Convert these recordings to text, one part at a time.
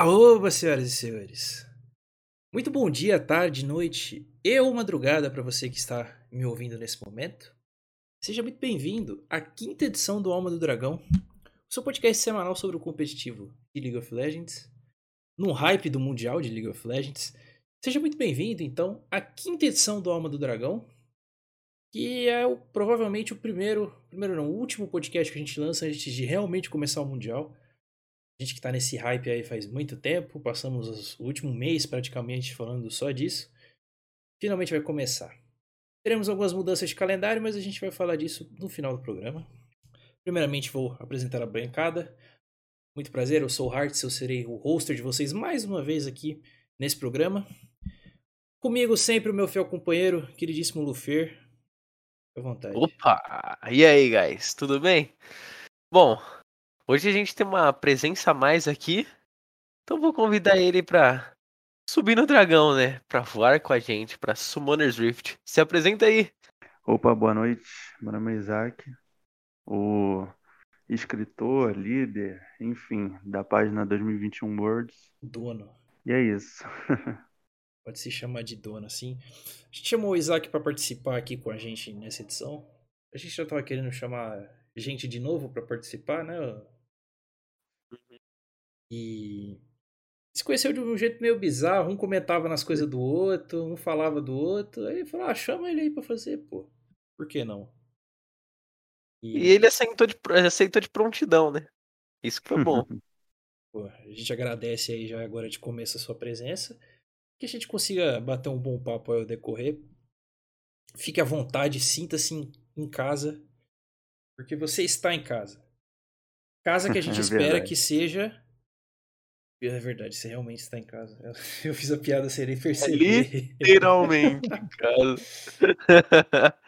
Alô, senhoras e senhores. Muito bom dia, tarde, noite e ou madrugada para você que está me ouvindo nesse momento. Seja muito bem-vindo à quinta edição do Alma do Dragão, o seu podcast semanal sobre o competitivo de League of Legends, num hype do Mundial de League of Legends. Seja muito bem-vindo, então, à quinta edição do Alma do Dragão, que é o, provavelmente o primeiro, primeiro não, o último podcast que a gente lança antes de realmente começar o Mundial. A gente que tá nesse hype aí faz muito tempo, passamos o último mês praticamente falando só disso. Finalmente vai começar. Teremos algumas mudanças de calendário, mas a gente vai falar disso no final do programa. Primeiramente vou apresentar a bancada. Muito prazer, eu sou o Hearts, eu serei o hoster de vocês mais uma vez aqui nesse programa. Comigo sempre o meu fiel companheiro, queridíssimo Lufer. Fique à vontade. Opa! E aí, guys? Tudo bem? Bom, hoje a gente tem uma presença a mais aqui. Então vou convidar ele pra subir no dragão, né? Pra voar com a gente, pra Summoner's Rift. Se apresenta aí. Opa, boa noite. Meu nome é Isaac, o escritor, líder, enfim, da página 2021 Words. Dono. E é isso. Pode se chamar de dono, assim. A gente chamou o Isaac para participar aqui com a gente nessa edição. A gente já tava querendo chamar gente de novo para participar, né? E se conheceu de um jeito meio bizarro. Um comentava nas coisas do outro, um falava do outro. Aí falou: ah, chama ele aí pra fazer, pô. Por que não? E ele aceitou de, aceitou de prontidão, né? Isso que foi bom. Pô, a gente agradece aí já agora de começo a sua presença. Que a gente consiga bater um bom papo aí ao decorrer. Fique à vontade, sinta-se em casa. Porque você está em casa. Casa que a gente É espera que seja. É verdade, você realmente está em casa. Eu fiz a piada sem nem perceber. Literalmente, cara.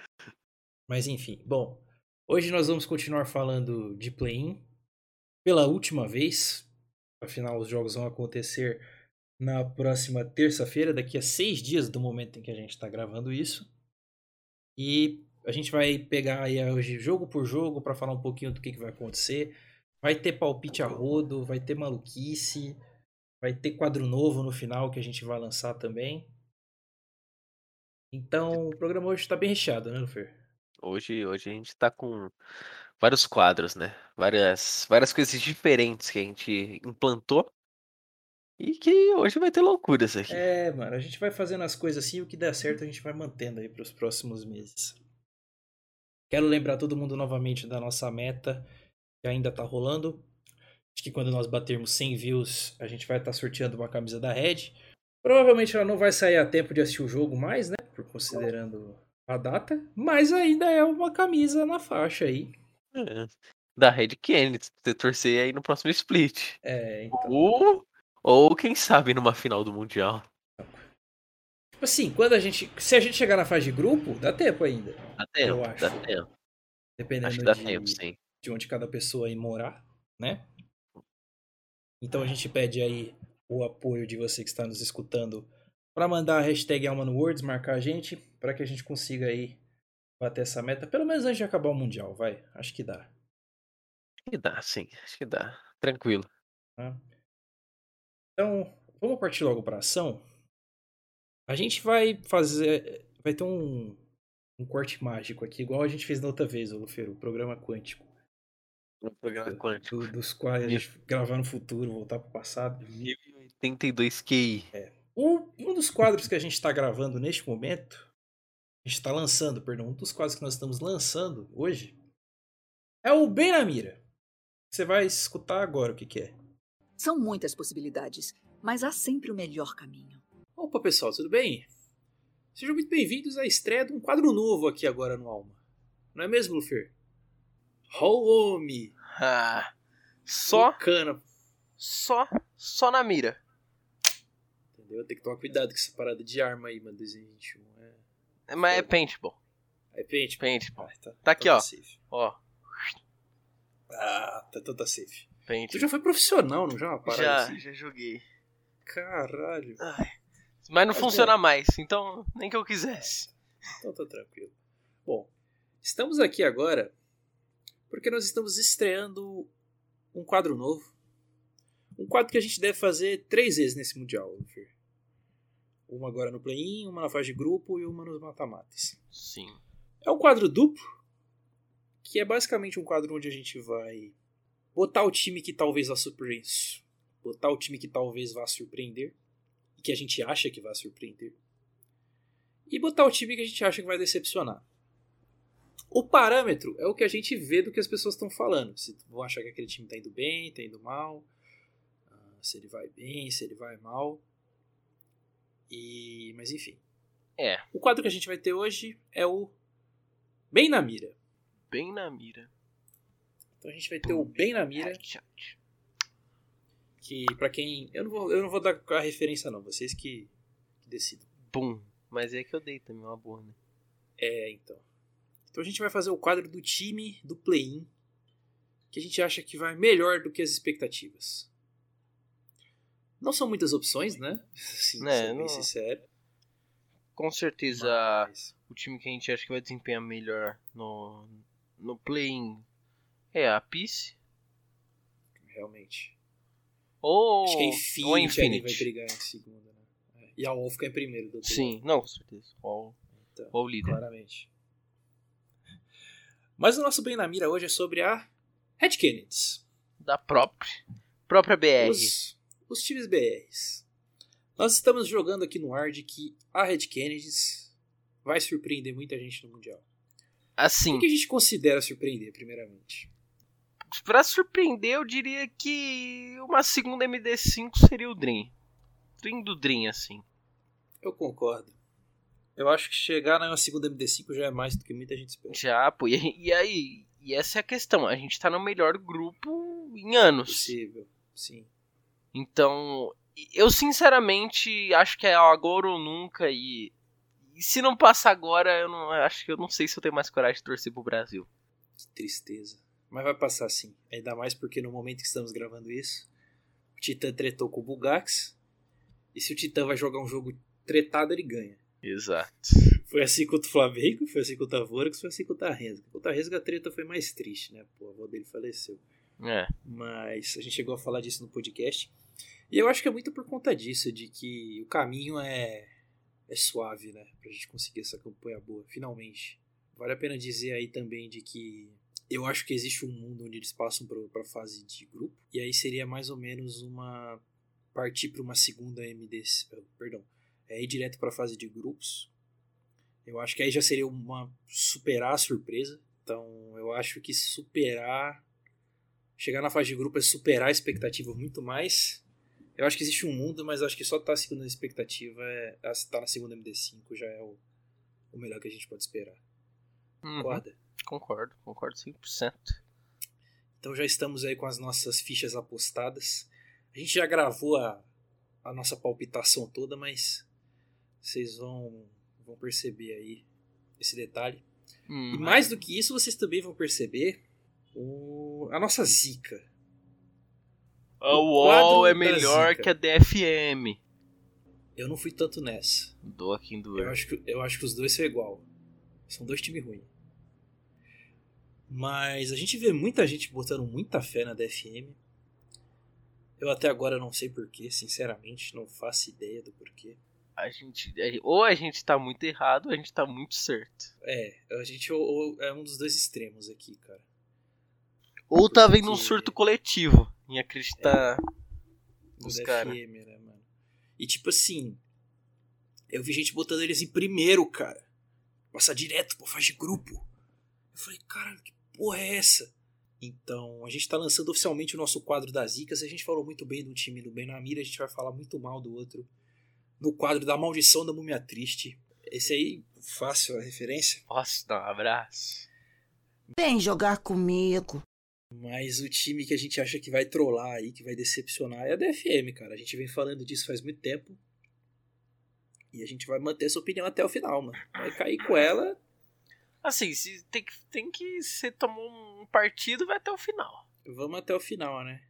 Mas enfim, bom. Hoje nós vamos continuar falando de play-in pela última vez. Afinal, os jogos vão acontecer na próxima terça-feira, daqui a seis dias do momento em que a gente está gravando isso. E a gente vai pegar aí hoje jogo por jogo para falar um pouquinho do que, que vai acontecer. Vai ter palpite a rodo, vai ter maluquice, vai ter quadro novo no final que a gente vai lançar também. Então, o programa hoje está bem recheado, né, Lufer? Hoje, hoje a gente tá com vários quadros, né? Várias, várias coisas diferentes que a gente implantou. E que hoje vai ter loucuras aqui. É, mano, a gente vai fazendo as coisas assim, o que der certo a gente vai mantendo aí para os próximos meses. Quero lembrar todo mundo novamente da nossa meta, que ainda tá rolando. Acho que quando nós batermos 100 views, a gente vai estar sorteando uma camisa da Red. Provavelmente ela não vai sair a tempo de assistir o jogo mais, né? Por considerando a data, mas ainda é uma camisa na faixa aí. É. Da Red Kennedy, você torcer aí no próximo split. É, então. Ou, ou quem sabe numa final do Mundial. Tipo assim, quando a gente. Se a gente chegar na fase de grupo, dá tempo ainda. Dá tempo, Eu acho. dá tempo. Dependendo Acho que dá de, tempo, sim. De onde cada pessoa ir morar, né? Então a gente pede aí o apoio de você que está nos escutando para mandar a hashtag Alma no Words, marcar a gente, para que a gente consiga aí bater essa meta, pelo menos antes de acabar o Mundial, vai. Acho que dá. Acho que dá, sim. Acho que dá. Tranquilo. tá? Então, vamos partir logo para ação. A gente vai fazer. Vai ter um, um corte mágico aqui, igual a gente fez na outra vez, ô Lufero, o programa quântico. No programa quântico. do- dos quais a gente gravar no futuro, voltar para o passado. 1082 QI. Um, um dos quadros que a gente está gravando neste momento, a gente está lançando, perdão, um dos quadros que nós estamos lançando hoje é o Bem na Mira. Você vai escutar agora o que, que é. São muitas possibilidades, mas há sempre o melhor caminho. Opa, pessoal, tudo bem? Sejam muito bem-vindos à estreia de um quadro novo aqui agora no Alma. Não é mesmo, Lufer? Home! Ah, só, Bacana, só, só na mira. entendeu? Tem que tomar cuidado com essa parada de arma aí, mano, 2021. É, Mas é paintball. é pente, Paintball. Ah, tá, Tá aqui, então ó. safe. Ó, Ah, tá, então tá safe. Tu paintball. já foi profissional, não já? Parada Já, assim? já joguei. Caralho. Ai. Mas não Mas funciona mais, então nem que eu quisesse. Então tá tranquilo. Bom, estamos aqui agora porque nós estamos estreando um quadro novo. Um quadro que a gente deve fazer três vezes nesse Mundial, Luffy. Uma agora no play-in, uma na fase de grupo e uma nos mata-matas. Sim. É um quadro duplo, que é basicamente um quadro onde a gente vai botar o time que talvez vá surpreender. Botar o time que talvez vá surpreender. E que a gente acha que vai surpreender. E botar o time que a gente acha que vai decepcionar. O parâmetro é o que a gente vê do que as pessoas estão falando. Se vão achar que aquele time está indo bem, está indo mal. ah, Se ele vai bem, se ele vai mal. E... Mas enfim. É, O quadro que a gente vai ter hoje é o Bem na Mira. bem na mira. Então a gente vai ter o Bem na Mira, que pra quem. Eu não vou, eu não vou dar a referência, não, vocês que, que decidam. Bum. Mas é que eu dei também uma boa, né? É, então. Então a gente vai fazer o quadro do time do play-in, que a gente acha que vai melhor do que as expectativas. Não são muitas opções, né? Sim, sendo bem não- sincero. Com certeza, Mas, o time que a gente acha que vai desempenhar melhor no, no play-in é a Peace. realmente. Ou, Acho que a ou a Infinity, vai Infinity. brigar em segunda, né? É, E a UOL fica em primeiro do Sim, não, com certeza. Ou, Então, o líder. Claramente. Mas o nosso Bem na Mira hoje é sobre a Red Kennedys. Da própria, própria BR. Os, os times BRs. Nós estamos jogando aqui no ar de que a Red Kennedys vai surpreender muita gente no Mundial. Assim, O que a gente considera surpreender, primeiramente? pra surpreender, eu diria que uma segunda MD5 seria o Dream. Dream do Dream, assim. Eu concordo. Eu acho que chegar na segunda MD5 já é mais do que muita gente espera. Já, pô. E, e aí, e essa é a questão. A gente tá no melhor grupo em anos. Possível, sim. Então, eu sinceramente acho que é agora ou nunca. E, e se não passar agora, eu não acho que eu não sei se eu tenho mais coragem de torcer pro Brasil. Que tristeza. Mas vai passar sim. Ainda mais porque no momento que estamos gravando isso, o Titã tretou com o Bugax. E se o Titã vai jogar um jogo tretado, ele ganha. Exato. Foi assim contra o Flamengo, foi assim contra a Vorax, foi assim contra a Resga. Contra a Resga a treta foi mais triste, né? Pô, a avó dele faleceu. É. Mas a gente chegou a falar disso no podcast. E eu acho que é muito por conta disso, de que o caminho é, é suave, né? Pra gente conseguir essa campanha boa, finalmente. Vale a pena dizer aí também de que eu acho que existe um mundo onde eles passam pra, pra fase de grupo. E aí seria mais ou menos uma. partir pra uma segunda MD. Perdão. É ir direto pra fase de grupos. Eu acho que aí já seria uma superar a surpresa. Então eu acho que superar chegar na fase de grupo é superar a expectativa muito mais. Eu acho que existe um mundo, mas acho que só estar segundo a expectativa, é, estar na segunda MD5 já é o, o melhor que a gente pode esperar. Uhum. Concorda? Concordo, concordo 100%. Então já estamos aí com as nossas fichas apostadas. A gente já gravou a, a nossa palpitação toda, mas vocês vão, vão perceber aí esse detalhe. Hum, E mais do que isso, vocês também vão perceber o, a nossa zica. a o UOL é melhor zica. que a DFM. Eu não fui tanto nessa. Doa quem doer. Eu acho, que, eu acho que os dois são igual. São dois times ruins. Mas a gente vê muita gente botando muita fé na DFM. Eu até agora não sei porquê, sinceramente, não faço ideia do porquê. A gente, a- ou a gente tá muito errado ou a gente tá muito certo. É, a gente ou- ou é um dos dois extremos aqui, cara. Ou tá vendo um surto coletivo em acreditar Do nos DFM, caras. né, mano? E tipo assim, eu vi gente botando eles em primeiro, cara. Passar direto pra fase de grupo. Eu falei, cara, que porra é essa? Então, a gente tá lançando oficialmente o nosso quadro das zicas. A gente falou muito bem do time do Benamira, a gente vai falar muito mal do outro. No quadro da maldição da múmia triste. Esse aí, fácil a referência. Posso dar um abraço? Vem jogar comigo. Mas o time que a gente acha que vai trollar aí, que vai decepcionar, é a DFM, cara. A gente vem falando disso faz muito tempo. E a gente vai manter essa opinião até o final, mano. Vai cair com ela. Assim, se tem que, tem que você tomou um partido, vai até o final. Vamos até o final, né?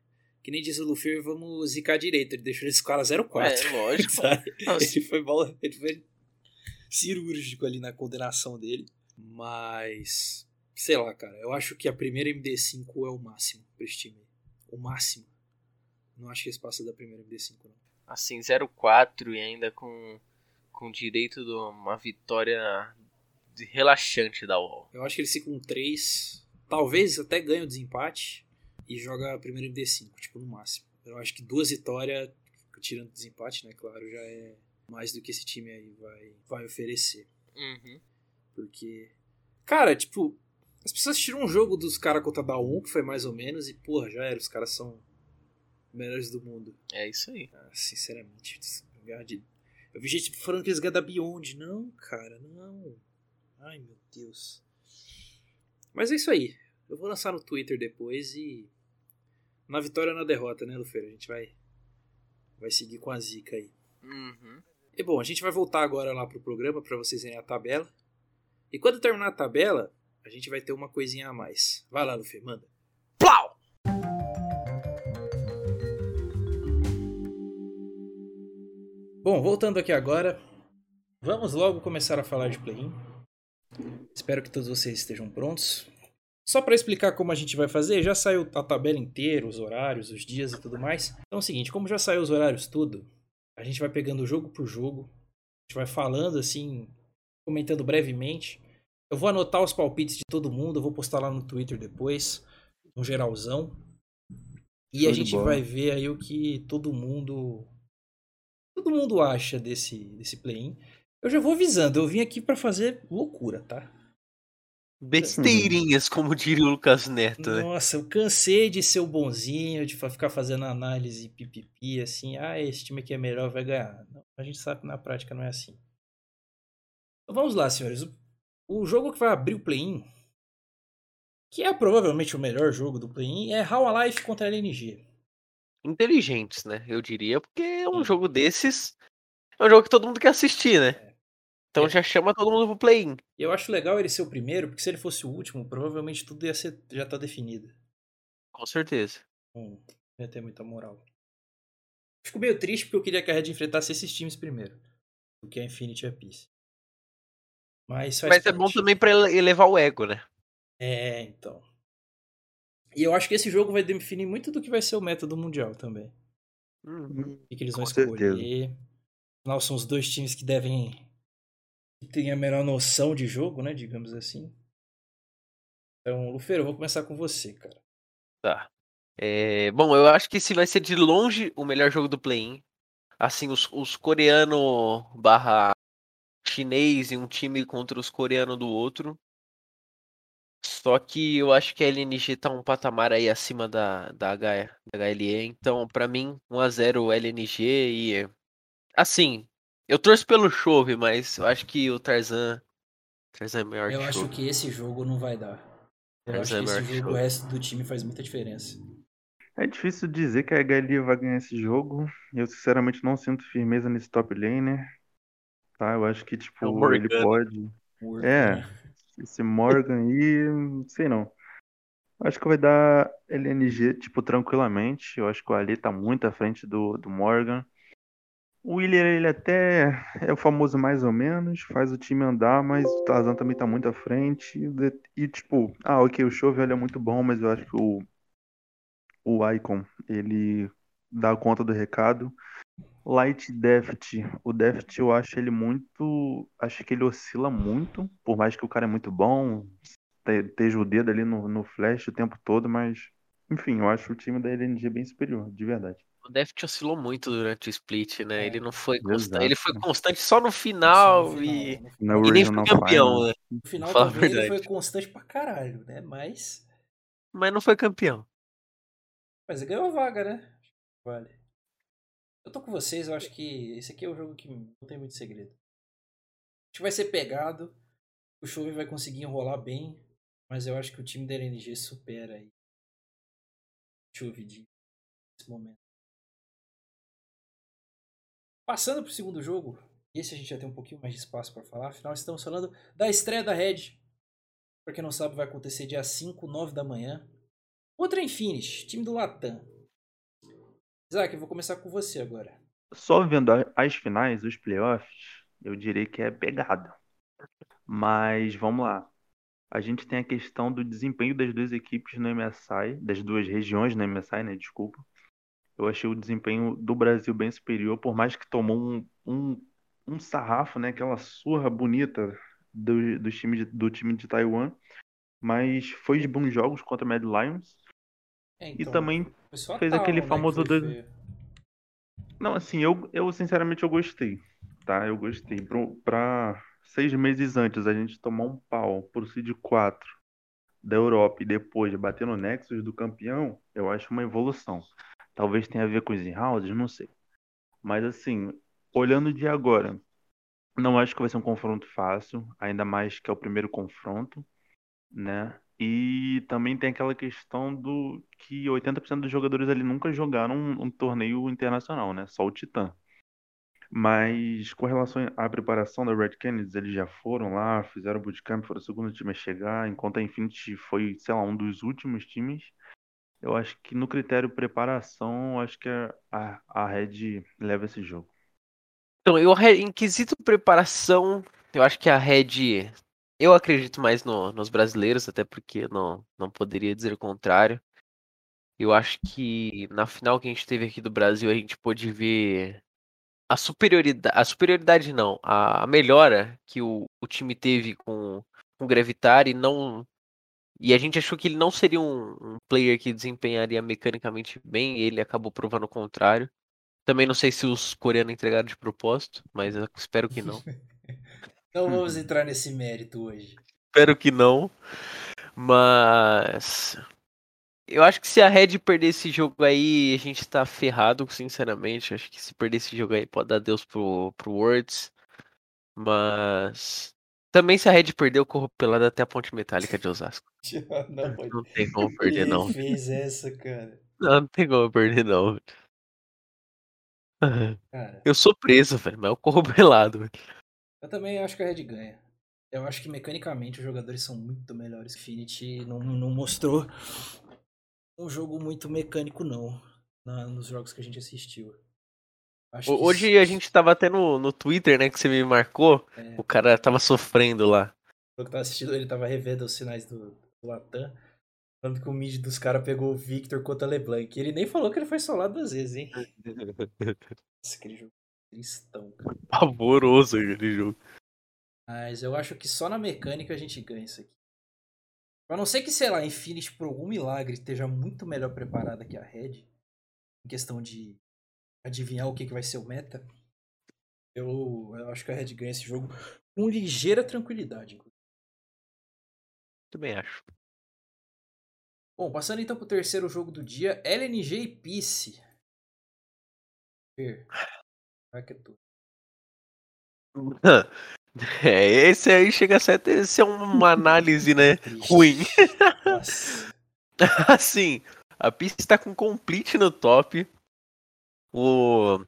Que nem diz o Luffy, vamos zicar direito. Ele deixou esse cara 0-4. É, lógico. sabe? Ele foi bola, ele foi cirúrgico ali na condenação dele. Mas, sei lá, cara. Eu acho que a primeira MD5 é o máximo pra esse time. O máximo. Não acho que eles passam da primeira MD5, não. Assim, 0-4 e ainda com, com direito de uma vitória relaxante da UOL. Eu acho que eles ficam com 3. Talvez até ganhe o desempate e joga a primeira MD5, tipo, no máximo. Eu acho que duas vitórias, tirando desempate, né? Claro, já é mais do que esse time aí vai, vai oferecer. Uhum. Porque. Cara, tipo, as pessoas tiram um jogo dos caras contra a da 1, que foi mais ou menos, e porra, já era, os caras são melhores do mundo. É isso aí. Ah, sinceramente. Eu vi gente falando que eles ganham da Beyond. Não, cara, não. Ai, meu Deus. Mas é isso aí. Eu vou lançar no Twitter depois e. Na vitória ou na derrota, né, Lufeira? A gente vai. Vai seguir com a zica aí. Uhum. E bom, a gente vai voltar agora lá pro programa para vocês verem a tabela. E quando terminar a tabela, a gente vai ter uma coisinha a mais. Vai lá, Luffy, manda. Plau! Bom, voltando aqui agora, vamos logo começar a falar de play-in. Espero que todos vocês estejam prontos. Só para explicar como a gente vai fazer, já saiu a tabela inteira, os horários, os dias e tudo mais. Então é o seguinte, como já saiu os horários tudo, a gente vai pegando jogo por jogo, a gente vai falando assim, comentando brevemente. Eu vou anotar os palpites de todo mundo, eu vou postar lá no Twitter depois, um geralzão. E Show a gente vai ver aí o que todo mundo todo mundo acha desse desse play-in. Eu já vou avisando, eu vim aqui pra fazer loucura, tá? Besteirinhas, como diria o Lucas Neto, né? Nossa, eu cansei de ser o bonzinho, de ficar fazendo análise pipipi, assim, ah, esse time aqui é melhor, vai ganhar. Não, a gente sabe que na prática não é assim. Então vamos lá, senhores. O- jogo que vai abrir o play-in, que é provavelmente o melhor jogo do play-in, é How Alive contra a LNG. Inteligentes, né? Eu diria, porque é um jogo desses. É um jogo que todo mundo quer assistir, né? Então É. já chama todo mundo pro play-in. E eu acho legal ele ser o primeiro, porque se ele fosse o último, provavelmente tudo ia ser, já tá definido. Com certeza. Não ia ter muita moral. Fico meio triste porque eu queria que a Red enfrentasse esses times primeiro. Do que a Infinity e a Peace. Mas, Mas é bom também pra ele- elevar o ego, né? É, então. E eu acho que esse jogo vai definir muito do que vai ser o método mundial também. Uhum. O que, eles vão Com certeza. escolher. Afinal, são os dois times que devem. Que têm a melhor noção de jogo, né? Digamos assim. Então, Lufeiro, eu vou começar com você, cara. Tá. É, bom, eu acho que esse vai ser de longe o melhor jogo do play-in. Assim, os, os coreano barra chinês e um time contra os coreanos do outro. Só que eu acho que a LNG tá um patamar aí acima da, da, H, da HLE. Então, pra mim, 1x0 LNG e. Assim, eu torço pelo Chove, mas eu acho que o Tarzan. Tarzan é melhor Eu que o acho Chove. que esse jogo não vai dar. Eu Mas acho é que esse melhor que jogo, o jogo. resto do time faz muita diferença. É difícil dizer que a HL vai ganhar esse jogo. Eu sinceramente não sinto firmeza nesse top laner. Tá, eu acho que É tipo, ele Morgana. pode. Morto, É. né? Esse Morgan aí, não sei não. Acho que vai dar LNG, tipo, tranquilamente. Eu acho que o Ali tá muito à frente do, do Morgan. O Willer, ele até é o famoso mais ou menos, faz o time andar, mas o Tarzan também tá muito à frente. E, tipo, ah, ok, o Chove ele é muito bom, mas eu acho que o, o Icon, ele dá conta do recado. Light Deft, o Deft eu acho ele muito, acho que ele oscila muito, por mais que o cara é muito bom, te- esteja o dedo ali no, no flash o tempo todo, mas enfim, eu acho o time da LNG bem superior, de verdade. O Deft oscilou muito durante o split, né? É, Ele não foi constante. Ele foi constante só no final, Só no e. final, Na no E nem foi campeão, Final. né? No final também ele foi constante pra caralho, né? Mas. Mas não foi campeão. Mas ganhou a vaga, né? Vale. Eu tô com vocês, eu acho que esse aqui é o jogo que não tem muito segredo. Acho que vai ser pegado. O Chove vai conseguir enrolar bem. Mas eu acho que o time da LNG supera aí. o Chove de nesse momento. Passando pro segundo jogo. Esse a gente já tem um pouquinho mais de espaço para falar. Afinal, estamos falando da estreia da Red. Pra quem não sabe, vai acontecer dia 5, 9 da manhã. Outra Infinity, time do Latam. Isaac, eu vou começar com você agora. Só vendo as finais, os playoffs, eu diria que é pegado. Mas vamos lá. A gente tem a questão do desempenho das duas equipes no MSI, das duas regiões no MSI, né? Desculpa. Eu achei o desempenho do Brasil bem superior, por mais que tomou um, um, um sarrafo, né? Aquela surra bonita do, do, time de, do time de Taiwan. Mas foi de bons jogos contra o Mad Lions. É, E então, também só a fez Town, aquele né, famoso dois-. Não, assim, eu, eu sinceramente eu gostei, tá? Eu gostei. Pro, pra seis meses antes a gente tomar um pau pro Seed 4 da Europa e depois bater no Nexus do campeão, eu acho uma evolução. Talvez tenha a ver com os in-houses, não sei. Mas assim, olhando de agora, não acho que vai ser um confronto fácil, ainda mais que é o primeiro confronto, né? E também tem aquela questão do que 80% dos jogadores ali nunca jogaram um, um torneio internacional, né? Só o Titã. Mas com relação à preparação da Red Canids, eles já foram lá, fizeram bootcamp, foram o segundo time a chegar, enquanto a Infinity foi, sei lá, um dos últimos times. Eu acho que no critério preparação, acho que a, a, Red leva esse jogo. Então, eu, em quesito preparação, eu acho que a Red. Eu acredito mais no- nos brasileiros, até porque não, não poderia dizer o contrário. Eu acho que na final que a gente teve aqui do Brasil, a gente pôde ver a superioridade. A superioridade não, a, a melhora que o, o time teve com, com o Gravitar e não. E a gente achou que ele não seria um, um player que desempenharia mecanicamente bem, e ele acabou provando o contrário. Também não sei se os coreanos entregaram de propósito, mas eu espero que não. Não vamos entrar nesse mérito hoje. espero que não. Mas. Eu acho que se a Red perder esse jogo aí, a gente tá ferrado, sinceramente. Acho que se perder esse jogo aí, pode dar Deus pro, pro Worlds. Mas. Também se a Red perder, eu corro pelado até a ponte metálica de Osasco. Não. Não tem como perder, Ele não. fez essa, cara. Não, não tem como perder, não. Cara, Eu sou preso, velho, mas eu corro pelado. velho. eu também acho que a Red ganha. Eu acho que mecanicamente os jogadores são muito melhores. Infinity não, não mostrou um jogo muito mecânico, não. na- nos jogos que a gente assistiu. Acho Hoje a gente tava até no, no Twitter, né, que você me marcou. É. O cara tava sofrendo lá. Eu que tava assistindo, ele tava revendo os sinais do, do Latam. Falando que o mid dos caras pegou o Victor contra LeBlanc. Ele nem falou que ele foi solado duas vezes, hein? Nossa, aquele jogo tristão, cara. Pavoroso aquele jogo. Mas eu acho que só na mecânica a gente ganha isso aqui. A não ser que, sei lá, Infinity, por algum milagre, esteja muito melhor preparada que a Red. Em questão de adivinhar o que, que vai ser o meta. Eu, eu acho que a Red ganha esse jogo com ligeira tranquilidade. Também acho. Bom, passando então pro terceiro jogo do dia, LNG e Peace. Vai que é tu. É, esse aí chega a ser, a ser uma análise, né? Ruim. Assim, a pista está com complete no top. O,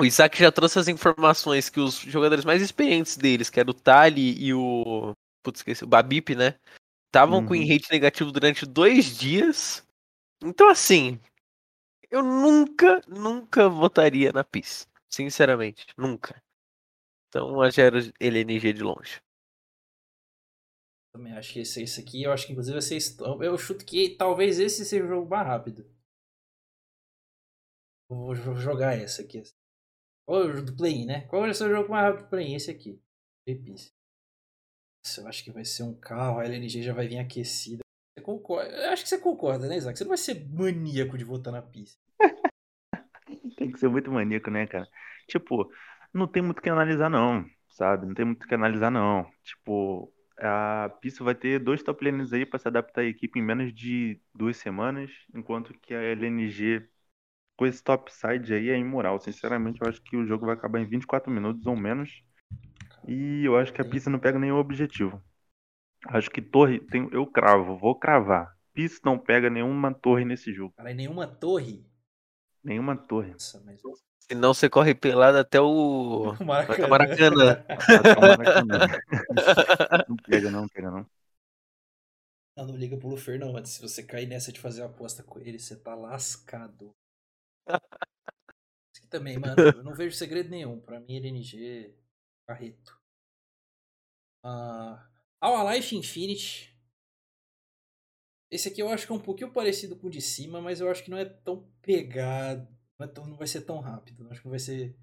o Isaac já trouxe as informações que os jogadores mais experientes deles, que era o Tali e o. Putz, esqueci, o Babip, né? Estavam com Uhum. rate negativo durante dois dias. Então, assim, eu nunca, nunca votaria na PIS. Sinceramente, nunca. Então, eu já era LNG de longe. Também acho que esse, esse aqui, eu acho que inclusive vocês. Eu chuto que talvez esse seja o jogo mais rápido. Vou, jogar essa aqui. Qual é o do play né? Qual vai ser o jogo mais rápido do play Esse aqui. Peace. Nossa, eu acho que vai ser um carro, a LNG já vai vir aquecida. Você concorda? Eu acho que você concorda, né, Isaac? Você não vai ser maníaco de votar na pista. Tem que ser muito maníaco, né, cara? Tipo, não tem muito o que analisar, não, sabe? Não tem muito o que analisar, não. Tipo, a Pista vai ter dois top laners aí pra se adaptar à equipe em menos de duas semanas, enquanto que a LNG, com esse top side aí, é imoral. Sinceramente, eu acho que o jogo vai acabar em 24 minutos ou menos. E eu acho que a Pista não pega nenhum objetivo. Acho que torre, tem, eu cravo, vou cravar. Pista não pega nenhuma torre nesse jogo. Cara, nenhuma torre. Nenhuma torre. Nossa, mas. Senão você corre pelado até o. O Maracanã. Maracanã. Até o Maracanã. Não pega não, pega não. Não, não liga pro Lufer, não. Mas se você cair nessa de fazer uma aposta com ele, você tá lascado. Também, mano, eu não vejo segredo nenhum. Pra mim, LNG, carreto. Ah, Our Life Infinity. Esse aqui eu acho que é um pouquinho parecido com o de cima, mas eu acho que não é tão pegado. Então não vai ser tão rápido. Acho que vai ser.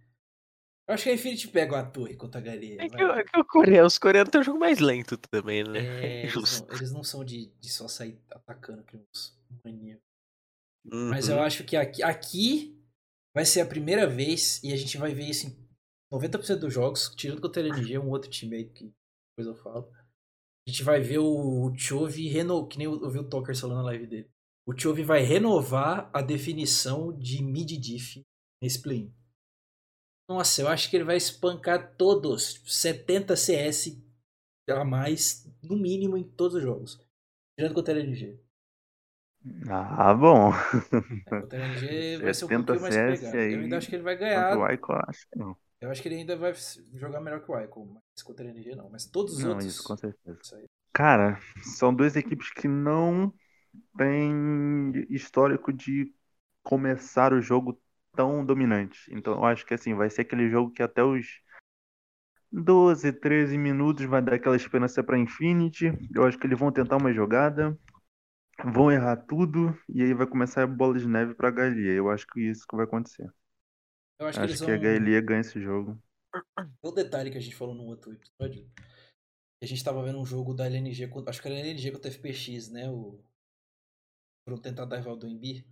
Eu acho que a Infinity pega a torre contra a Galinha. É que, o- é que o coreano, os coreanos têm um jogo mais lento também, né? É, eles, não, eles não são de, de só sair atacando que uns maníacos. Mas Uhum. eu acho que aqui, aqui vai ser a primeira vez e a gente vai ver isso em 90% dos jogos, tirando contra a LNG, um outro time aí que depois eu falo. A gente vai ver o, o Chove reno, que nem eu ouvi o Talker falando na live dele. O Chove vai renovar a definição de mid-diff nesse play. Nossa, eu acho que ele vai espancar todos. tipo, 70 CS a mais, no mínimo, em todos os jogos. Tirando contra a LNG. Ah, bom. É, contra a LNG vai ser um 70 pouquinho mais pegado. aí, Eu ainda acho que ele vai ganhar. o acho que não. Eu acho que ele ainda vai jogar melhor que o Ico, mas contra a LNG não. Mas todos os Não, outros. isso com certeza. Isso. Cara, são duas equipes que não têm histórico de começar o jogo tão dominante. Então eu acho que assim, vai ser aquele jogo que até os 12, 13 minutos vai dar aquela esperança pra Infinity. Eu acho que eles vão tentar uma jogada, vão errar tudo e aí vai começar a bola de neve pra Galia. Eu acho que isso que vai acontecer. Eu acho que Acho eles que vão. a Galia ganha esse jogo. O detalhe que a gente falou no outro episódio. A gente tava vendo um jogo da LNG, contra- acho que era a LNG contra a FPX, né? O... Foram tentar dar rival do Embi.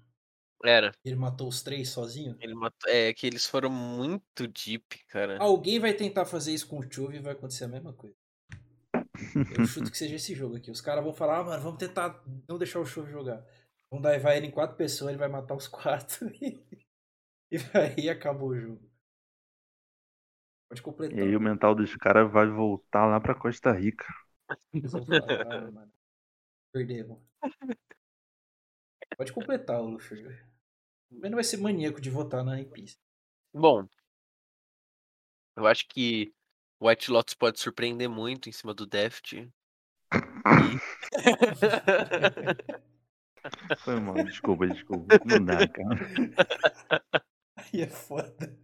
Era. Ele matou os três sozinho. Ele matou- É que eles foram muito deep, cara. Alguém vai tentar fazer isso com o Chove e vai acontecer a mesma coisa. Eu chuto que seja esse jogo aqui. Os caras vão falar, ah, mano, vamos tentar não deixar o Chove jogar. Vamos dar vai ele em quatro pessoas, ele vai matar os quatro e, e aí acabou o jogo. Pode completar. E aí o mental dos caras vai voltar lá pra Costa Rica. Vão "Ah, mano, perdemos. Pode completar, o Luffy. Também não vai ser maníaco de votar na NPC. Bom, eu acho que White Lotus pode surpreender muito em cima do Deft. Foi mal, desculpa, desculpa. Não dá, cara. Aí é foda.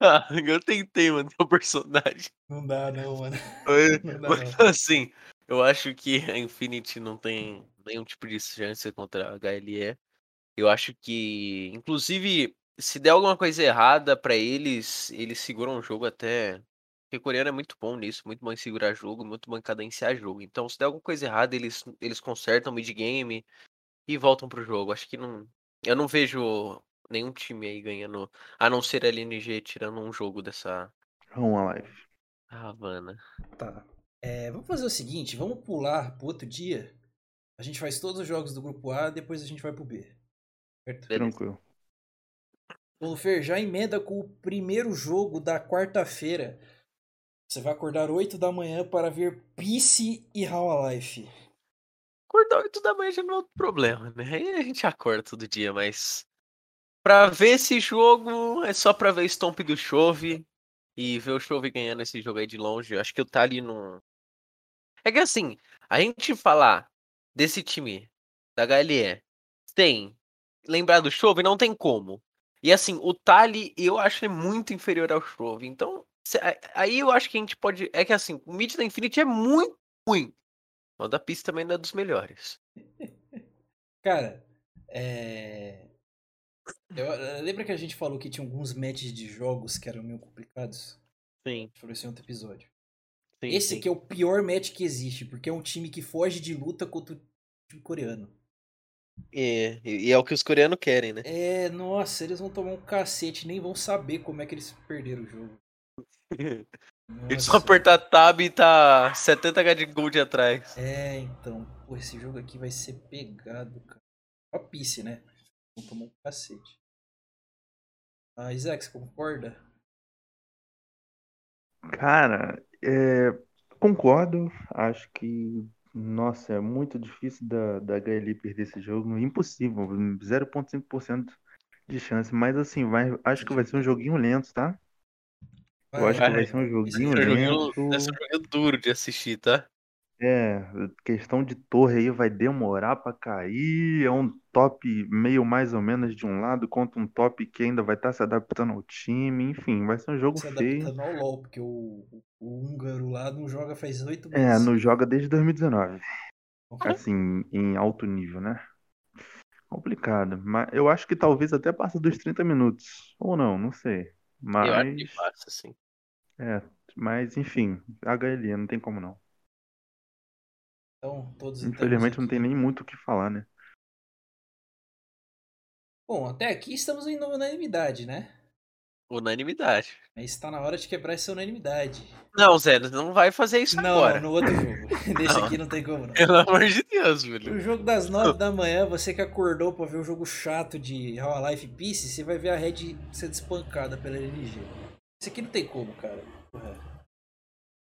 Ah, eu tentei manter o personagem. Não dá, não, mano. Não dá, mas, não. assim, eu acho que a Infinity não tem nenhum tipo de chance contra a HLE. Eu acho que, inclusive, se der alguma coisa errada pra eles, eles seguram o jogo até. Porque o coreano é muito bom nisso, muito bom em segurar jogo, muito bom em cadenciar jogo. Então, se der alguma coisa errada, eles, eles consertam o mid-game e voltam pro jogo. Acho que não. Eu não vejo nenhum time aí ganhando, a não ser a LNG tirando um jogo dessa lá, live. Havana. Tá. É, vamos fazer o seguinte, vamos pular pro outro dia. A gente faz todos os jogos do grupo A, depois a gente vai pro B. Certo? Tranquilo. Ô, Fer, já emenda com o primeiro jogo da quarta-feira. Você vai acordar 8 da manhã para ver Peace e How a Life. Acordar 8 da manhã já não é outro problema, né? Aí a gente acorda todo dia, mas. Pra ver esse jogo, é só pra ver Stomp do Chove e ver o Chove ganhando esse jogo aí de longe. Eu acho que eu tá ali no. É que assim, a gente falar desse time da HLE sem lembrar do Chove, não tem como. E assim, o Tali eu acho ele muito inferior ao Chove. Então, aí eu acho que a gente pode. É que assim, o mid da Infinity é muito ruim. O da pista também não é dos melhores. Cara, é. Eu, eu- lembra que a gente falou que tinha alguns matches de jogos que eram meio complicados? Sim. A gente falou isso em outro episódio. sim Esse sim. aqui é o pior match que existe, porque é um time que foge de luta contra o time coreano. É, e é o que os coreanos querem, né? É, nossa, eles vão tomar um cacete, nem vão saber como é que eles perderam o jogo. Eles só Nossa. apertar tab e tá 70k de gold atrás. É, então, pô, esse jogo aqui vai ser pegado, cara. Ó, Pice, né? Vão tomar um cacete. Ah, Isaac, você concorda? Cara, é, concordo. Acho que, nossa, é muito difícil da, da HLI perder esse jogo. Impossível. 0,5% de chance. Mas assim, vai, acho que vai ser um joguinho lento, tá? Eu acho que Vai. vai ser um joguinho Esse lento. esse joguinho duro de assistir, tá? É, questão de torre aí vai demorar pra cair. É um top meio mais ou menos de um lado contra um top que ainda vai estar se adaptando ao time. Enfim, vai ser um jogo Se feio. adaptando ao LoL, porque o, o húngaro lá não joga faz oito É, meses. não joga desde 2019. Então, Assim, em alto nível, né? Complicado. Mas eu acho que talvez até passe dos 30 minutos. Ou não, não sei. Eu acho que Mas. passa, sim. É, mas enfim, HLN, não tem como não. Então, todos estamos Infelizmente não tem nem muito o que falar, né? Bom, até aqui estamos em unanimidade, né? Unanimidade. Mas está na hora de quebrar essa unanimidade. Não, Zé, não vai fazer isso não, agora. no outro jogo. Nesse Não. aqui não tem como não. Pelo amor de Deus, velho. No jogo das 9 da manhã, você que acordou pra ver o jogo chato de How a Life Peace, você vai ver a Red ser despancada pela LNG. Esse aqui não tem como, cara.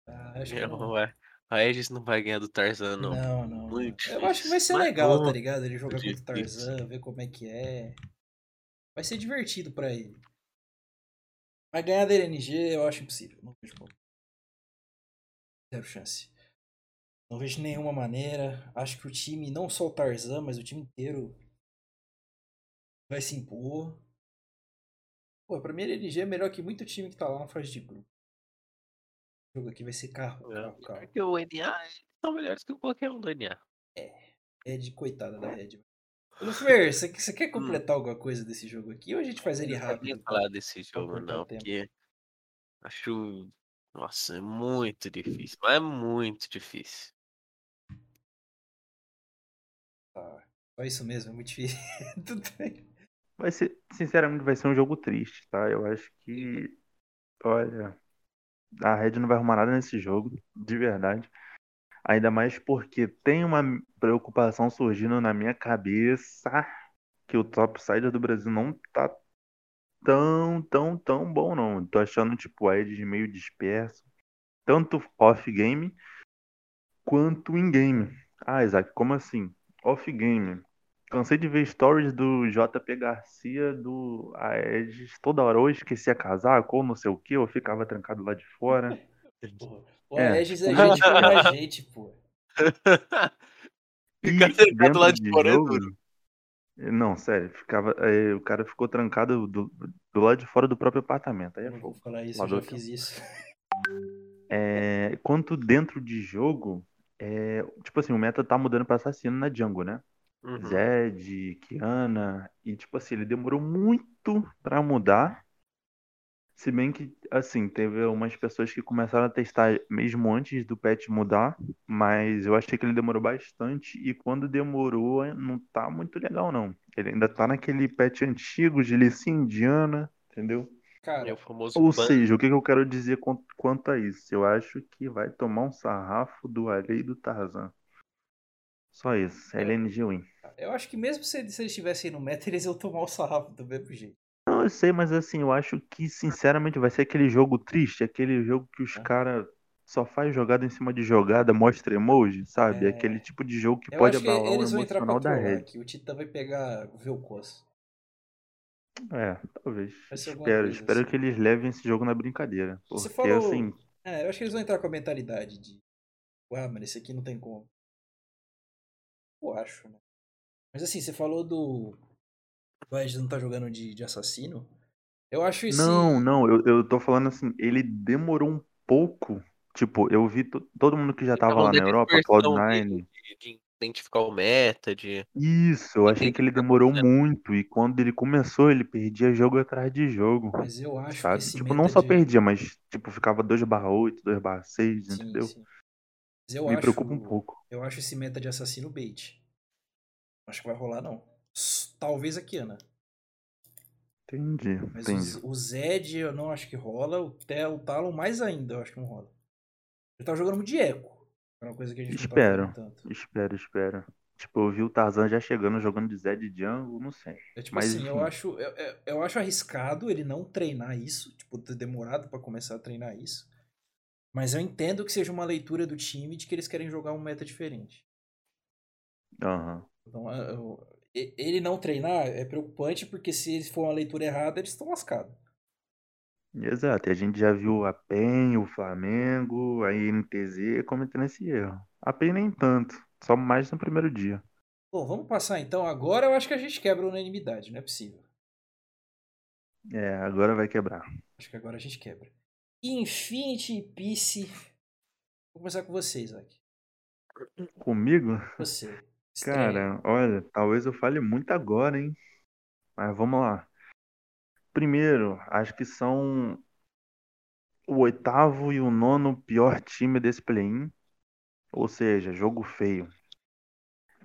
Ah, acho que não. Não, ué. A Aegis não vai ganhar do Tarzan, não. Não, não. Muito Eu acho que vai ser difícil. legal, Mas tá ligado? Ele jogar contra o Tarzan, ver como é que é. Vai ser divertido pra ele. Mas ganhar da LNG eu acho impossível. Não vejo como. Zero chance. Não vejo nenhuma maneira. Acho que o time, não só o Tarzan, mas o time inteiro vai se impor. Pô, pra mim a LNG é melhor que muito time que tá lá na fase de grupo. O jogo aqui vai ser carro, carro, carro. Porque o NA são melhores que qualquer um do NA. Red, coitada da Red. Lufer, você, você quer completar alguma coisa desse jogo aqui ou a gente faz ele Hum. Eu não rápido? falar desse jogo, não, porque acho. Nossa, é muito difícil. Mas é muito difícil. Tá, só isso mesmo, é muito difícil. Tudo bem. Vai ser, sinceramente, vai ser um jogo triste, tá? Eu acho que, olha, a Red não vai arrumar nada nesse jogo, de verdade. Ainda mais porque tem uma preocupação surgindo na minha cabeça que o topside do Brasil não tá tão, tão, tão bom, não. Tô achando, tipo, a Ed meio disperso. Tanto off-game quanto in-game. Ah, Isaac, como assim? Off-game. Cansei de ver stories do JP Garcia, do Aegis, toda hora. Ou esquecia casaco, ou não sei o que, ou ficava trancado lá de fora. O É, Aegis é gente como a gente, pô. Ficar trancado lá de fora é duro. Não, sério, ficava, é, o cara ficou trancado do, do lado de fora do próprio apartamento. Aí é Eu vou falar isso, eu já fiz isso. É, quanto dentro de jogo, é, tipo assim, o meta tá mudando pra assassino na jungle, né? Uhum. Zed, Kiana, e tipo assim, ele demorou muito pra mudar. Se bem que, assim, teve umas pessoas que começaram a testar mesmo antes do patch mudar, mas eu achei que ele demorou bastante, e quando demorou, não tá muito legal, não. Ele ainda tá naquele patch antigo de Lee Sin, Diana, entendeu? É Cara, o famoso Ou ban- seja, o que eu quero dizer quan- quanto a isso? Eu acho que vai tomar um sarrafo do Arei e do Tarzan. Só isso, É. LNG win. eu acho que mesmo se eles se eles estivessem no meta, eles iam tomar o sarrafo do mesmo jeito. Não, eu sei, mas assim, eu acho que, sinceramente, vai ser aquele jogo triste, aquele jogo que os É. caras só faz jogada em cima de jogada, mostra emoji, sabe? É. Aquele tipo de jogo que Eu pode que abalar o eles vão entrar pra emocional da trollar Red. aqui. O Titã vai pegar o Vel'Koz. É, talvez. Espero, espero assim. que eles levem esse jogo na brincadeira. Você Porque, falou- assim, É, eu acho que eles vão entrar com a mentalidade de. Ah, mano, esse aqui não tem como. Eu acho, né? Mas assim, você falou do. O Ed não tá jogando de, de assassino. Eu acho esse. Não, não, eu, eu tô falando assim, ele demorou um pouco. Tipo, eu vi to- todo mundo que já tava falando lá na Europa, dispersão Cloud9. dele, de, de identificar o meta, de. Isso, eu achei que ele demorou muito. E quando ele começou, ele perdia jogo atrás de jogo. Mas eu acho que Sabe? esse Tipo, meta não só de... perdia, mas tipo, ficava 2/8, 2/6, Sim, entendeu? sim. Mas eu Me acho... preocupa um pouco. Eu acho esse meta de assassino bait. Acho que vai rolar, não. Talvez a Kiana. Entendi, Mas entendi. o, o Zed eu não acho que rola. O, Tel, o Talon mais ainda eu acho que não rola. Ele tava jogando muito de eco. É uma coisa que a gente Espero. não tanto. Espero, espero. Tipo, eu vi o Tarzan já chegando, jogando de Zed de Jungle, não sei. É tipo Mas, assim, eu acho, eu, eu- eu acho arriscado ele não treinar isso, tipo, ter demorado pra começar a treinar isso. Mas eu entendo que seja uma leitura do time de que eles querem jogar um meta diferente. Aham. Então, eu- eu- ele não treinar é preocupante porque se for uma leitura errada, eles estão lascados. Exato, e a gente já viu a PEN, o Flamengo, a NTZ cometendo esse erro. A PEN nem tanto, só mais no primeiro dia. Bom, vamos passar então. Agora eu acho que a gente quebra a unanimidade, não é possível. É, agora vai quebrar. Acho que agora a gente quebra. Infinity Peace. Vou começar com você, Isaac. Comigo? Você. Estranho. Cara, olha, talvez eu fale muito agora, hein? Mas vamos lá. Primeiro, acho que são o oitavo e o nono pior time desse play-in. Ou seja, jogo feio.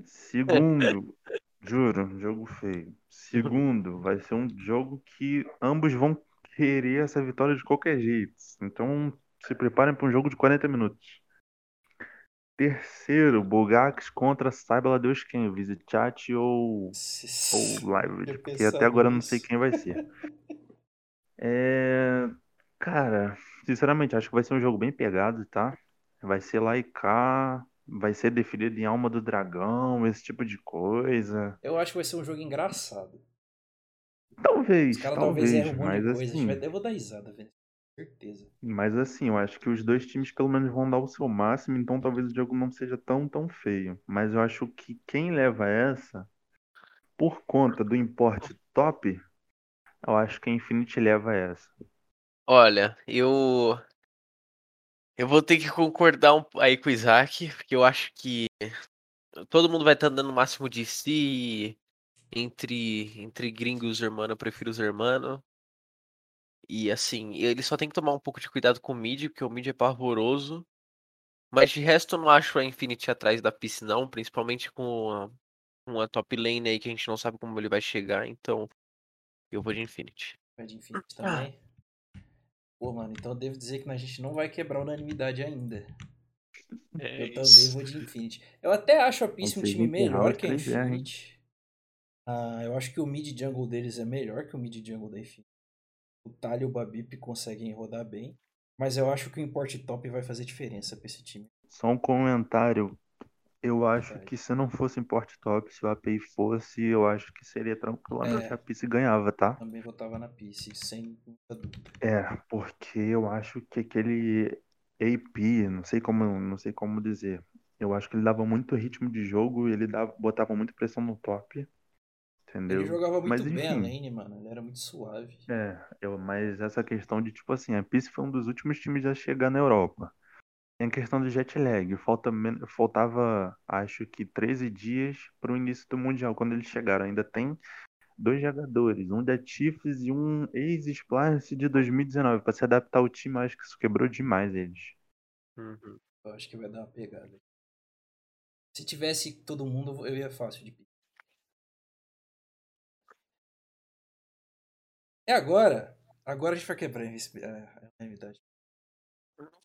Segundo, juro, jogo feio. Segundo, vai ser um jogo que ambos vão querer essa vitória de qualquer jeito. Então, se preparem para um jogo de 40 minutos. Terceiro, Bogax contra saiba lá Deus quem, Visit Chat ou, ou Live, porque até agora eu não sei quem vai ser. É, cara, sinceramente, acho que vai ser um jogo bem pegado, tá? Vai ser lá e cá, vai ser definido em Alma do Dragão, esse tipo de coisa. Eu acho que vai ser um jogo engraçado. Talvez, Os caras talvez talvez, um monte de coisa. assim, Eu vou dar risada, velho. Certeza. mas assim, eu acho que os dois times pelo menos vão dar o seu máximo, então talvez o jogo não seja tão, tão feio. Mas eu acho que quem leva essa, por conta do importe top, eu acho que a Infinity leva essa. Olha, eu. Eu vou ter que concordar um- aí com o Isaac, porque eu acho que todo mundo vai estar dando o máximo de si. Entre, entre gringos e os hermanos, eu prefiro os hermanos. E assim, ele só tem que tomar um pouco de cuidado com o mid, porque o mid é pavoroso. Mas de resto, eu não acho a Infinity atrás da Peace, não. Principalmente com a, com a top lane aí que a gente não sabe como ele vai chegar. Então, eu vou de Infinity. Vai de Infinity também. Pô, mano, então eu devo dizer que a gente não vai quebrar a unanimidade ainda. É eu também vou de Infinity. Eu até acho a Peace um time melhor que a? Infinity. Ah, eu acho que o mid jungle deles é melhor que o mid jungle da Infinity. O Talha e o Babip conseguem rodar bem. Mas eu acho que o import top vai fazer diferença pra esse time. Só um comentário. Eu acho Verdade. que se não fosse import top, se o API fosse, eu acho que seria tranquilamente É. a Peace ganhava, tá? Também votava na Peace, sem muita dúvida. É, porque eu acho que aquele AP, não sei como, não sei como dizer. Eu acho que ele dava muito ritmo de jogo e ele dava, botava muita pressão no top. Entendeu? Ele jogava muito Mas bem a enfim. lane, mano. Ele era muito suave. É, eu, mas essa questão de, tipo assim, a Peace foi um dos últimos times a chegar na Europa. Tem a questão do jet lag. Falta, faltava, acho que 13 dias para o início do Mundial, quando eles chegaram. Ainda tem dois jogadores, um da Chiefs e um ex-Splice de 2019. Para se adaptar ao time, eu acho que isso quebrou demais eles. Uhum. Eu acho que vai dar uma pegada. Se tivesse todo mundo, eu ia fácil de pique. É agora. Agora a gente vai quebrar a a unanimidade.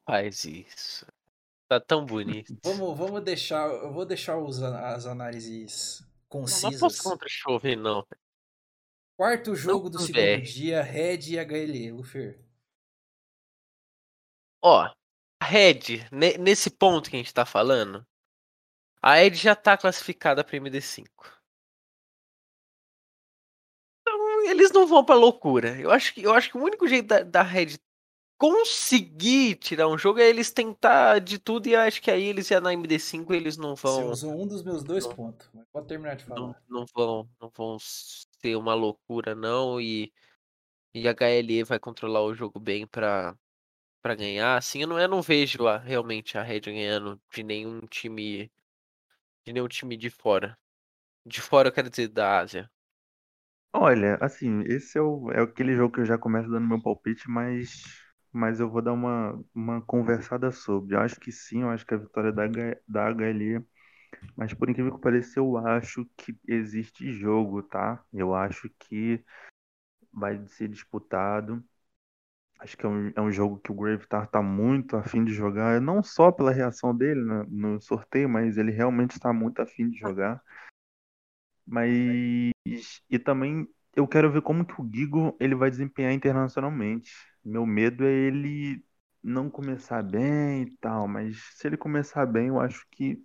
Faz isso. Tá tão bonito. Vamos, vamos deixar. Eu vou deixar os as análises Não, não concisas. posso contra chover, não. Quarto jogo do Não, segundo dia, Red e HLE, Lufer. Ó, a Red, ne- nesse ponto que a gente tá falando, a Red já tá classificada pra MD5. Eles não vão pra loucura. Eu acho que, eu acho que o único jeito da, da Red conseguir tirar um jogo é eles tentar de tudo e eu acho que aí eles já na MD5 eles não Você vão. usou um dos meus dois não- pontos. Mas pode terminar de não, falar. não vão não vão ser uma loucura não e e a HLE vai controlar o jogo bem pra para ganhar assim eu não, eu não vejo a- realmente a Red ganhando de nenhum time de nenhum time de fora de fora eu quero dizer da Ásia Olha, assim, esse é, o, é aquele jogo que eu já começo dando meu palpite, mas, mas eu vou dar uma, uma conversada sobre. Eu acho que sim, eu acho que a vitória da, H- da HLE, mas por incrível que pareça, eu acho que existe jogo, tá? Eu acho que vai ser disputado. Acho que é um, é um jogo que o Gravitar tá muito afim de jogar, não só pela reação dele no, no sorteio, mas ele realmente está muito afim de jogar. Mas e também eu quero ver como que o Gigo ele vai desempenhar internacionalmente. Meu medo é ele não começar bem e tal, mas se ele começar bem, eu acho que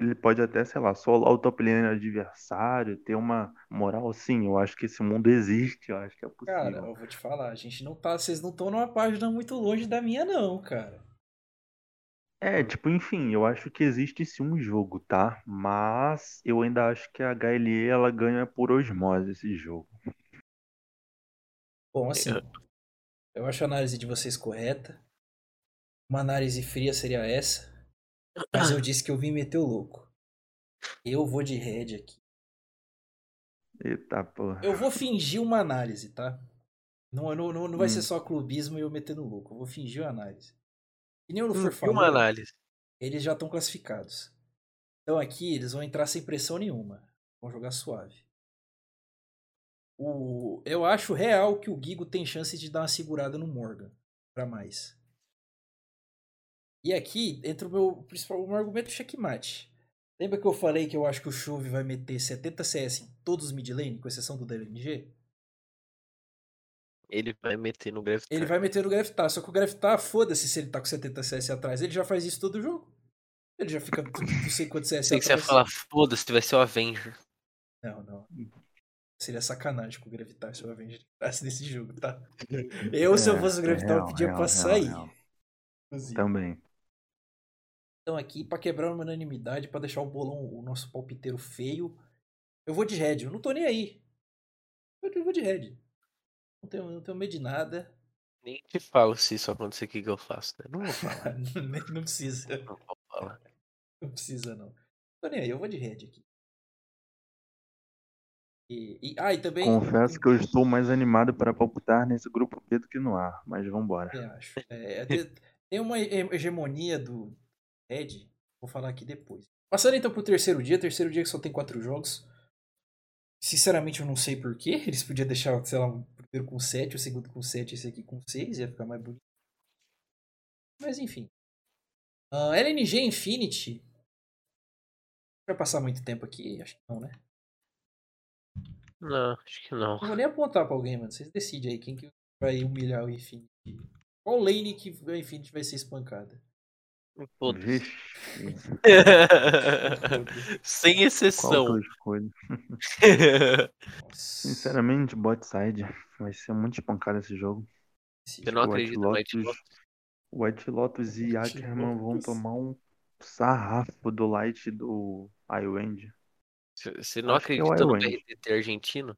ele pode até, sei lá, solar o top lane adversário, ter uma moral sim, eu acho que esse mundo existe, eu acho que é Cara, possível. eu vou te falar, a gente não tá. Vocês não estão numa página muito longe da minha, não, cara. É, tipo, enfim, eu acho que existe sim um jogo, tá? Mas eu ainda acho que a HLE ela ganha por osmose esse jogo. Bom, assim, eu acho a análise de vocês correta. Uma análise fria seria essa. Mas eu disse que eu vim meter o louco. Eu vou de Red aqui. Eita porra. Eu vou fingir uma análise, tá? Não, não, não, não vai Hum. ser só clubismo e eu metendo louco. Eu vou fingir uma análise. E nem o Hum, Luffy e falou, uma análise. eles já estão classificados. Então aqui eles vão entrar sem pressão nenhuma. Vão jogar suave. O, eu acho real que o Gigo tem chance de dar uma segurada no Morgan. Pra mais. E aqui entra o meu principal o meu argumento checkmate. Lembra que eu falei que eu acho que o Chove vai meter 70 CS em todos os mid lane, com exceção do DLNG? Ele vai meter no Gravitar. Ele vai meter no Gravitar, só que o Gravitar, foda-se se ele tá com 70 CS atrás, ele já faz isso todo jogo. Ele já fica não sei quantos CS Pensei que você atrás. falar, foda-se, vai ser o Avenger. Não, não. Seria sacanagem com o Gravitar se o Avenger entrasse nesse jogo, tá? Eu, se eu É, fosse o é Gravitar, eu real, pedia real, pra real, sair. Também. Então aqui, pra quebrar uma unanimidade, pra deixar o bolão, o nosso palpiteiro feio, eu vou de Red. Eu não tô nem aí. Eu vou de Red. Não tenho, não tenho medo de nada. Nem te falo se isso acontecer, o que, que eu faço, né? Não vou falar. Nem- não precisa. Não vou falar. Não precisa, não. Tô nem aí, eu vou de Red aqui. E, e- ah, e também. Confesso que eu estou mais animado para palpitar nesse grupo B do que no ar, mas vambora. Eu acho. É, é, tem- uma he- hegemonia do Red, vou falar aqui depois. Passando então pro terceiro dia, terceiro dia que só tem quatro jogos. Sinceramente, eu não sei porquê. Eles podiam deixar, sei lá, primeiro com 7, o segundo com 7 esse aqui com 6, ia ficar mais bonito. Mas enfim. Ah, LNG Infinity. Vai passar muito tempo aqui? Acho que não, né? Não, acho que não. Não vou nem apontar pra alguém, mano. Vocês decidem aí quem que vai humilhar o Infinity. Qual lane que a Infinity vai ser espancada? Vixe, Sem exceção. Sinceramente, bot side. Vai ser muito espancado esse jogo. Eu não White acredito no White Lotus-. White Lotus e White Ackerman vão tomar um sarrafo do Light do Iwend. Você- Você não Acho que é acredita no Iwend. BRTT argentino?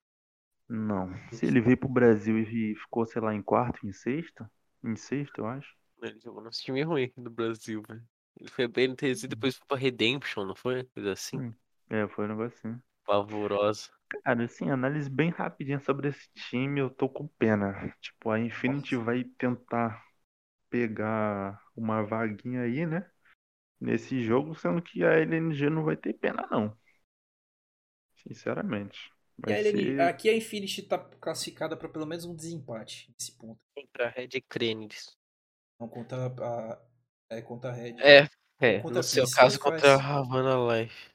Não. Se ele veio pro Brasil e ficou, sei lá, em quarto, em sexto? Em sexto, eu acho. Ele jogou num time ruim aqui do Brasil, velho. Ele foi bem no TZ e depois foi pra Redemption, não foi? Coisa assim. Hum. É, foi um negócio assim. Pavorosa. Cara, assim, análise bem rapidinha sobre esse time, eu tô com pena. Tipo, a Infinity vai tentar pegar uma vaguinha aí, né? Nesse jogo, sendo que a LNG não vai ter pena, não. Sinceramente. E a Vai LN ser... Aqui a Infinity tá classificada pra pelo menos um desempate nesse ponto. Entra Red e Crenides. Não conta a. É, conta a Red. É, é. Contra No seu Peace, caso, contra a Havana Life.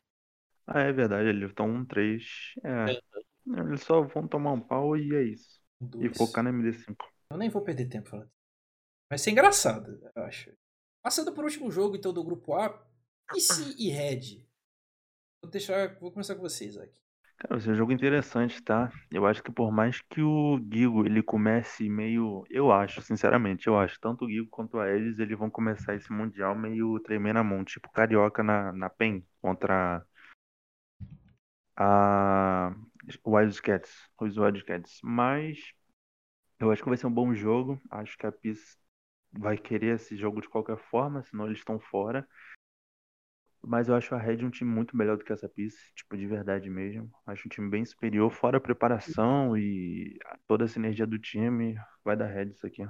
Ah, é verdade, eles estão 1-3. É. Eles só vão tomar um pau e é isso. um, E dois. focar na MD5. Eu nem vou perder tempo falando. Vai ser engraçado, eu acho. Passando por último jogo, então, do grupo A. PC e Red. Vou deixar. Vou começar com vocês aqui. Cara, vai ser um jogo interessante, tá? Eu acho que por mais que o Gigo ele comece meio. Eu acho, sinceramente, eu acho. Tanto o Gigo quanto a Ares, eles vão começar esse Mundial meio tremendo a mão. Tipo Carioca na, na PEN contra a Wildcats. Os Wildcats. Mas eu acho que vai ser um bom jogo. Acho que a PIS vai querer esse jogo de qualquer forma, senão eles estão fora. Mas eu acho a Red um time muito melhor do que essa Peace, tipo, de verdade mesmo. Acho um time bem superior, fora a preparação e toda a sinergia do time. Vai dar Red isso aqui.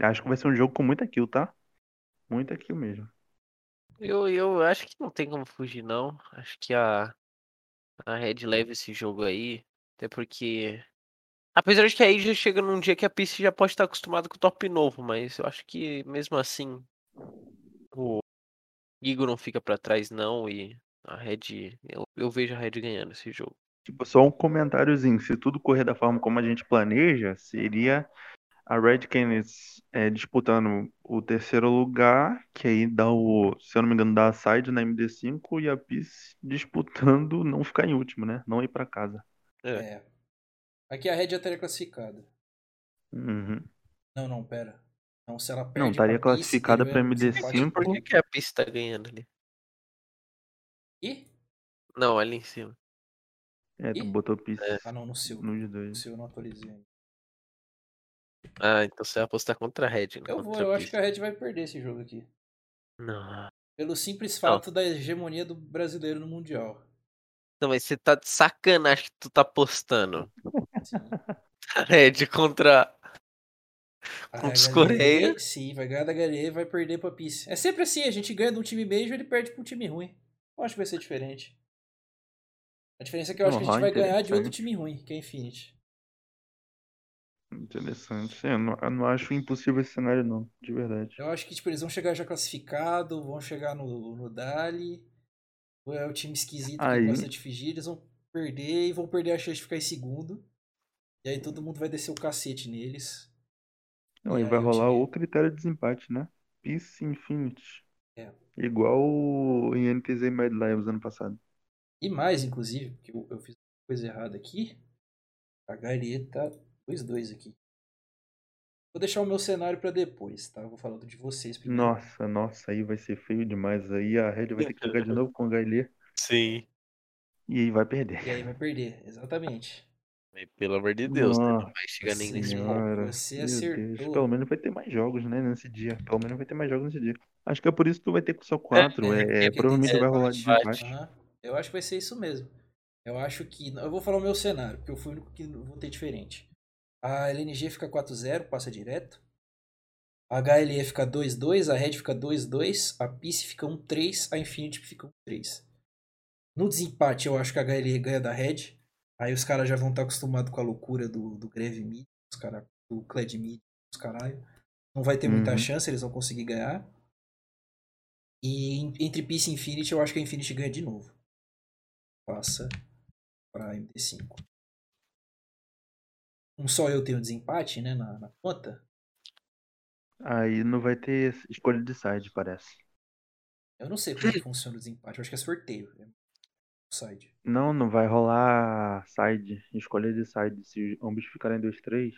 Acho que vai ser um jogo com muita kill, tá? Muita kill mesmo. Eu, eu acho que não tem como fugir, não. Acho que a, a Red leva esse jogo aí. Até porque. Apesar de que aí já chega num dia que a PC já pode estar acostumada com o top novo, mas eu acho que mesmo assim o Gigo não fica pra trás, não. E a Red. Eu, eu vejo a Red ganhando esse jogo. Tipo, só um comentáriozinho. Se tudo correr da forma como a gente planeja, seria a Red Canids é, disputando o terceiro lugar, que aí dá o, se eu não me engano, dá a side na MD5 e a Peace disputando não ficar em último, né? Não ir pra casa. É. É. Aqui a Red já estaria classificada. Uhum. Não, não, pera. Não, se ela perde. Não, estaria classificada pra vai MD5. desempate. Por que, que a PC tá ganhando ali? Ih? Não, ali em cima. É, tu Ih? botou Peace Ah, não, no seu. No dois. seu eu não atualizei ainda. Ah, então você vai apostar contra a Red. não Eu vou, eu acho que a Red vai perder esse jogo aqui. Não. Pelo simples fato da hegemonia do brasileiro no Mundial. Não, mas você tá de sacanagem que tu tá postando. Sim. Red contra. Contra os Coreia. Sim, vai ganhar da HLE e vai perder pra Peace. É sempre assim, a gente ganha de um time major e ele perde pra um time ruim. Eu acho que vai ser diferente. A diferença é que eu acho que a gente Uhum, vai ganhar de outro time ruim, que é Infinity. Interessante. Eu não, eu não acho impossível esse cenário, não, de verdade. Eu acho que tipo, eles vão chegar já classificado, vão chegar no, no Dali. Ou é o time esquisito Aí- que gosta de fingir, eles vão perder e vão perder a chance de ficar em segundo. E aí todo mundo vai descer o cacete neles. Não, E e aí vai o rolar o critério de desempate, né? Peace Infinity. É. Igual o INTZ e Mad Lions ano passado. E mais, inclusive, porque eu, eu fiz coisa errada aqui. A HLE tá 2-2 aqui. Vou deixar o meu cenário pra depois, tá? Eu vou falar do de vocês primeiro. Nossa, nossa, aí vai ser feio demais. Aí a Red vai ter que jogar de novo com o HLE Sim. e aí vai perder. E aí vai perder, exatamente. Pelo amor de Deus, né? Não vai chegar nem nesse ponto. Você acertou. Deus. Pelo menos vai ter mais jogos, né, nesse dia. Pelo menos vai ter mais jogos nesse dia. Acho que é por isso que tu vai ter só quatro. é, É, porque tem provavelmente vai rolar desempate. desempate. Aham. Eu acho que vai ser isso mesmo. Eu acho que. Eu vou falar o meu cenário, porque eu fui o único que vou ter diferente. A LNG fica 4-0, passa direto. A HLE fica 2-2, a Red fica 2-2, a Peace fica 1-3, a Infinity fica 1-3. No desempate, eu acho que a HLE ganha da Red. Aí os caras já vão estar acostumados com a loucura do, do Greve Mid, os cara, do Clad Mid, os caralho. Não vai ter muita Uhum. chance, eles vão conseguir ganhar. E en- entre Peace e Infinity, eu acho que a Infinity ganha de novo. Passa pra MD5. Um só eu tenho desempate, né, na, na conta. Aí não vai ter escolha de side, parece. Eu não sei como é que funciona o desempate. Eu acho que é sorteio. É side. Não, não vai rolar side, escolha de side. Se ambos ficarem 2-3,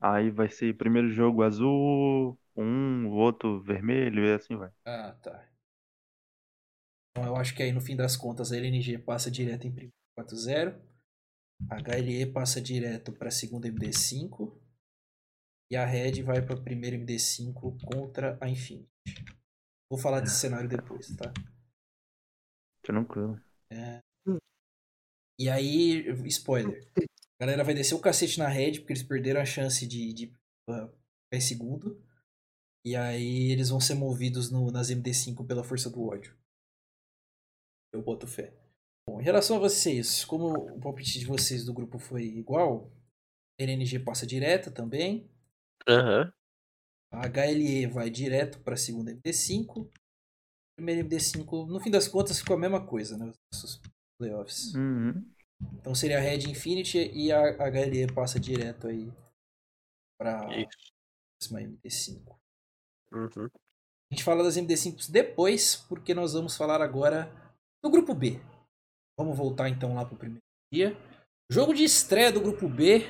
aí vai ser primeiro jogo azul, um, o outro vermelho e assim vai. Ah, tá. Então eu acho que aí no fim das contas a LNG passa direto em primeiro 4-0. A HLE passa direto pra segunda MD5. E a Red vai pra primeira MD5 contra a Infinity. Vou falar desse cenário depois, tá? Tranquilo. E aí, spoiler. A galera vai descer o cacete na Red, porque eles perderam a chance de, de uh, ficar em segundo. E aí eles vão ser movidos no, nas MD5 pela força do ódio. Eu boto fé. Bom, em relação a vocês, como o palpite de vocês do grupo foi igual, a NNG passa direto também. Aham. A HLE vai direto para a segunda MD5. Primeira MD5, no fim das contas, ficou a mesma coisa, né? Os nossos playoffs. Uhum. Então seria a Red Infinity e a HLE passa direto aí pra próxima MD5. Uhum. A gente fala das MD5 depois, porque nós vamos falar agora do grupo B. Vamos voltar então lá pro primeiro dia. Jogo de estreia do grupo B: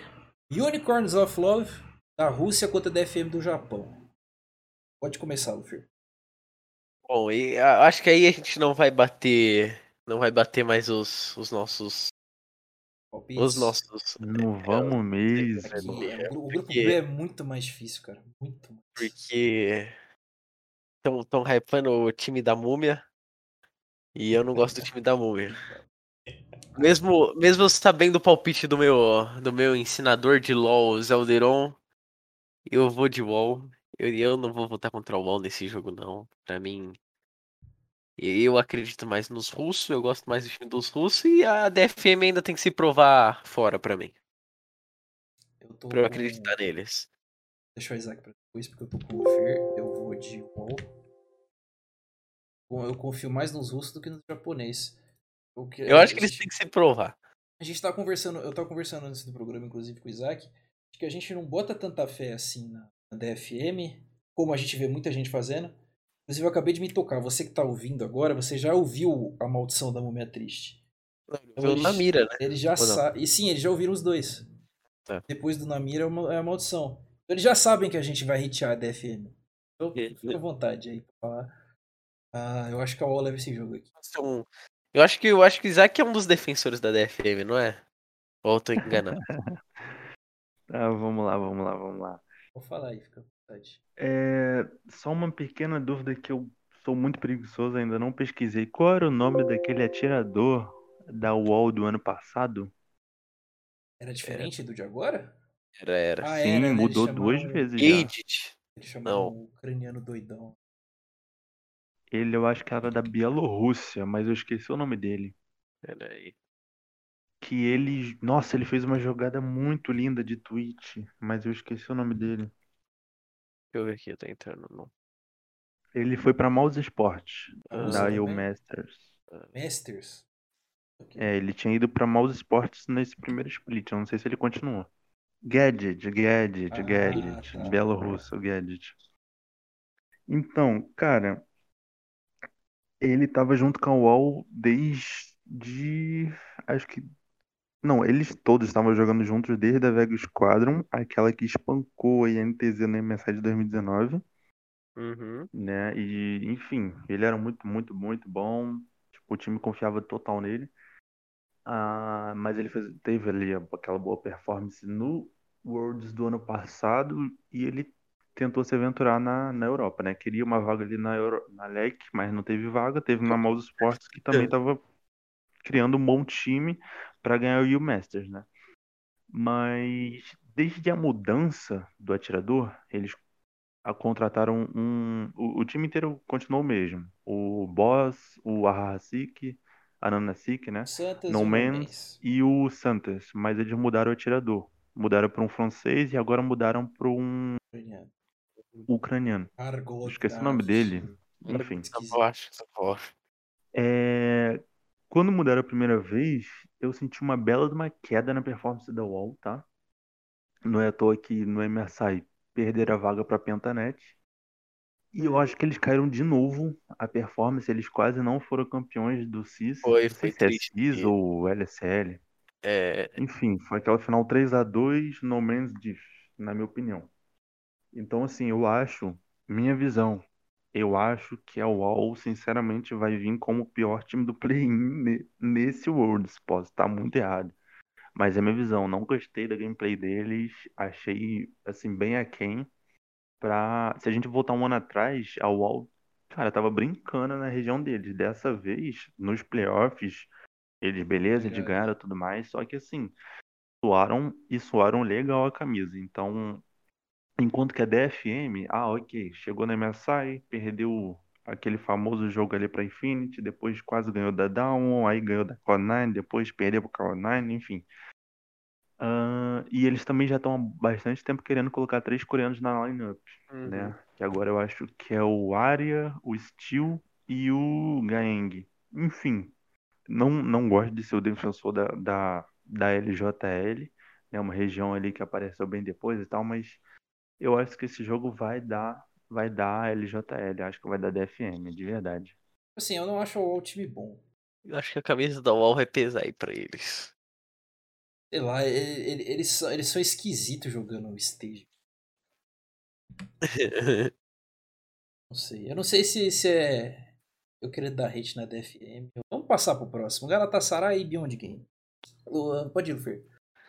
Unicorns of Love da Rússia contra a DFM do Japão. Pode começar, Luffy. Bom, e a- acho que aí a gente não vai bater. Não vai bater mais os, os nossos. Palpites? Os nossos. Não vamos mesmo. Aqui, é, o gru- o grupo Porque- B é muito mais difícil, cara. Muito mais. Porque. Estão tão hypando o time da múmia. E eu não gosto do time da múmia. Mesmo, mesmo sabendo o palpite do meu, do meu ensinador de LoL, Zelderon, eu vou de WoW. Eu, eu não vou votar contra o WoW nesse jogo, não. Pra mim. Eu acredito mais nos russos, eu gosto mais do time dos russos, e a DFM ainda tem que se provar fora pra mim. Eu tô Pra eu acreditar neles. Deixa o Isaac pra depois, porque eu tô com o Fer. Eu vou de WoW. Bom, eu confio mais nos russos do que nos japoneses. Que- Eu acho que eles têm que se provar. A gente tava conversando, eu tava conversando antes do programa, inclusive, com o Isaac, de que a gente não bota tanta fé assim na DFM, como a gente vê muita gente fazendo. Inclusive, eu acabei de me tocar. Você que tá ouvindo agora, você já ouviu a maldição da múmia triste. Eu eles- na mira, né? Eles já sabem. E sim, eles já ouviram os dois. Tá. Depois do Namira é é a maldição. Então, eles já sabem que a gente vai hitear a DFM. Então, fica à vontade aí pra falar. Ah, eu acho que a UOL leva esse jogo aqui. Então, eu acho que eu acho que o Isaac é um dos defensores da DFM, não é? Ou eu tô enganado? Tá, vamos lá, vamos lá, vamos lá. Vou falar aí, fica. É, só uma pequena dúvida que eu sou muito preguiçoso, ainda não pesquisei. Qual era o nome daquele atirador da UOL do ano passado? Era diferente do de agora? Era, era. Ah, Sim, era, né? Mudou duas vezes já. Chamavam Não. o ucraniano doidão. Ele eu acho que era da Bielorrússia, mas eu esqueci o nome dele. Pera aí. Que ele. Nossa, ele fez uma jogada muito linda de tweet, mas eu esqueci o nome dele. Deixa eu ver aqui, tô entrando no. Ele foi pra Mouse Sport, Ah, da também? Masters. Masters. Ok. É, ele tinha ido pra Mouse Sports nesse primeiro split. Eu não sei se ele continuou. Gadget, Gadget, Ah, Gadget. tá. Bielorrusso, Gadget. Então, cara, ele tava junto com a UOL desde. Acho que. Não, eles todos estavam jogando juntos desde a Vega Squadron, aquela que espancou a INTZ na MSI de 2019 Uhum. né? E, enfim, ele era muito, muito, muito bom. Tipo, o time confiava total nele. Ah, mas ele fez- teve ali aquela boa performance no Worlds do ano passado e ele tentou se aventurar na, na Europa, né? Queria uma vaga ali na, Euro, na LEC, mas não teve vaga. Teve na Mouse Sports, que também estava criando um bom time para ganhar o U Masters, né? Mas desde a mudança do atirador, eles a- contrataram um. O, o time inteiro continuou o mesmo. O Boss, o Ahasik, a Nanasik, né? Santos No e Man's Man's. e o Santos. Mas eles mudaram o atirador. Mudaram para um francês e agora mudaram para um ucraniano. ucraniano. Argot Esqueci o nome dele. Enfim. Essa voz, essa voz. É, Quando mudaram a primeira vez, eu senti uma bela de uma queda na performance da UOL, tá? Não é à toa que no MSI perderam a vaga para Pentanet. E eu acho que eles caíram de novo a performance, eles quase não foram campeões do CIS. Foi, foi se é. CIS ou LSL. É, Enfim, foi aquela final 3 a 2 no Man's Diff, na minha opinião. Então, assim, eu acho, minha visão, eu acho que a UOL, sinceramente, vai vir como o pior time do play-in ne- nesse Worlds. Posso estar muito errado. Mas é minha visão, não gostei da gameplay deles, achei, assim, bem aquém. Pra... Se a gente voltar um ano atrás, a UOL, cara, tava brincando na região deles. Dessa vez, nos playoffs, eles, beleza, eles Ganharam. ganharam e tudo mais, só que assim, suaram e suaram legal a camisa. Então, enquanto que a DFM, ah, ok, chegou na MSI, perdeu aquele famoso jogo ali pra Infinity, depois quase ganhou da Down, aí ganhou da Cloud9, depois perdeu pro Cloud9, enfim. Ah, e eles também já estão há bastante tempo querendo colocar três coreanos na lineup, uhum. né? Que agora eu acho que é o Arya, o Steel e o Gaeng. Enfim, não, não gosto de ser o defensor da, da, da LJL, né? Uma região ali que apareceu bem depois e tal, mas eu acho que esse jogo vai dar, vai dar LJL, acho que vai dar DFM, de verdade. Assim, eu não acho o UOL time bom. Eu acho que a camisa da UOL vai pesar aí pra eles. Sei lá, ele- ele- eles são, eles são esquisitos jogando o stage. Não sei. Eu não sei se, se é. Eu queria dar hate na DFM. Vamos passar pro próximo. Galatasaray e Beyond Game. Luan, Pode ir, Fer.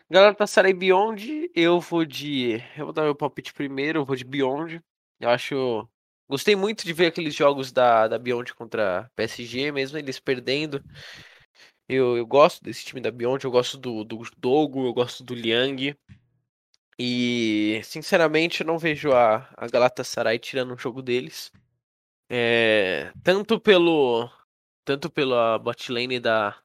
Galatasaray Beyond, eu vou de. Eu vou dar meu palpite primeiro, eu vou de Beyond. Eu acho. Gostei muito de ver aqueles jogos da, da Beyond contra PSG, mesmo eles perdendo. Eu, eu gosto desse time da Beyond, eu gosto do, do Dogo, eu gosto do Liang. E, sinceramente, eu não vejo a, a Galatasaray tirando um jogo deles. É, tanto pelo. Tanto pela bot lane da,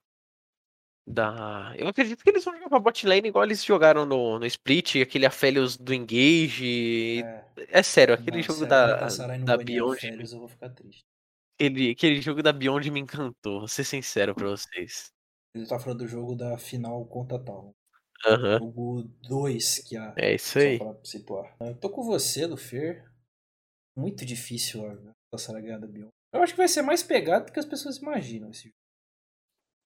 da. Eu acredito que eles vão jogar pra bot lane igual eles jogaram no, no Split, aquele Aphelios do Engage. É, É, sério, aquele não, jogo a da, da Beyond. Férias, eu vou ficar triste. Aquele, aquele jogo da Beyond me encantou, vou ser sincero pra vocês. Ele tá falando do jogo da final contra tal. Aham. Jogo 2 que a. É isso Só aí. pra situar. Eu tô com você, Lufer. Muito difícil a ganhar da Beyond. Eu acho que vai ser mais pegado do que as pessoas imaginam esse jogo.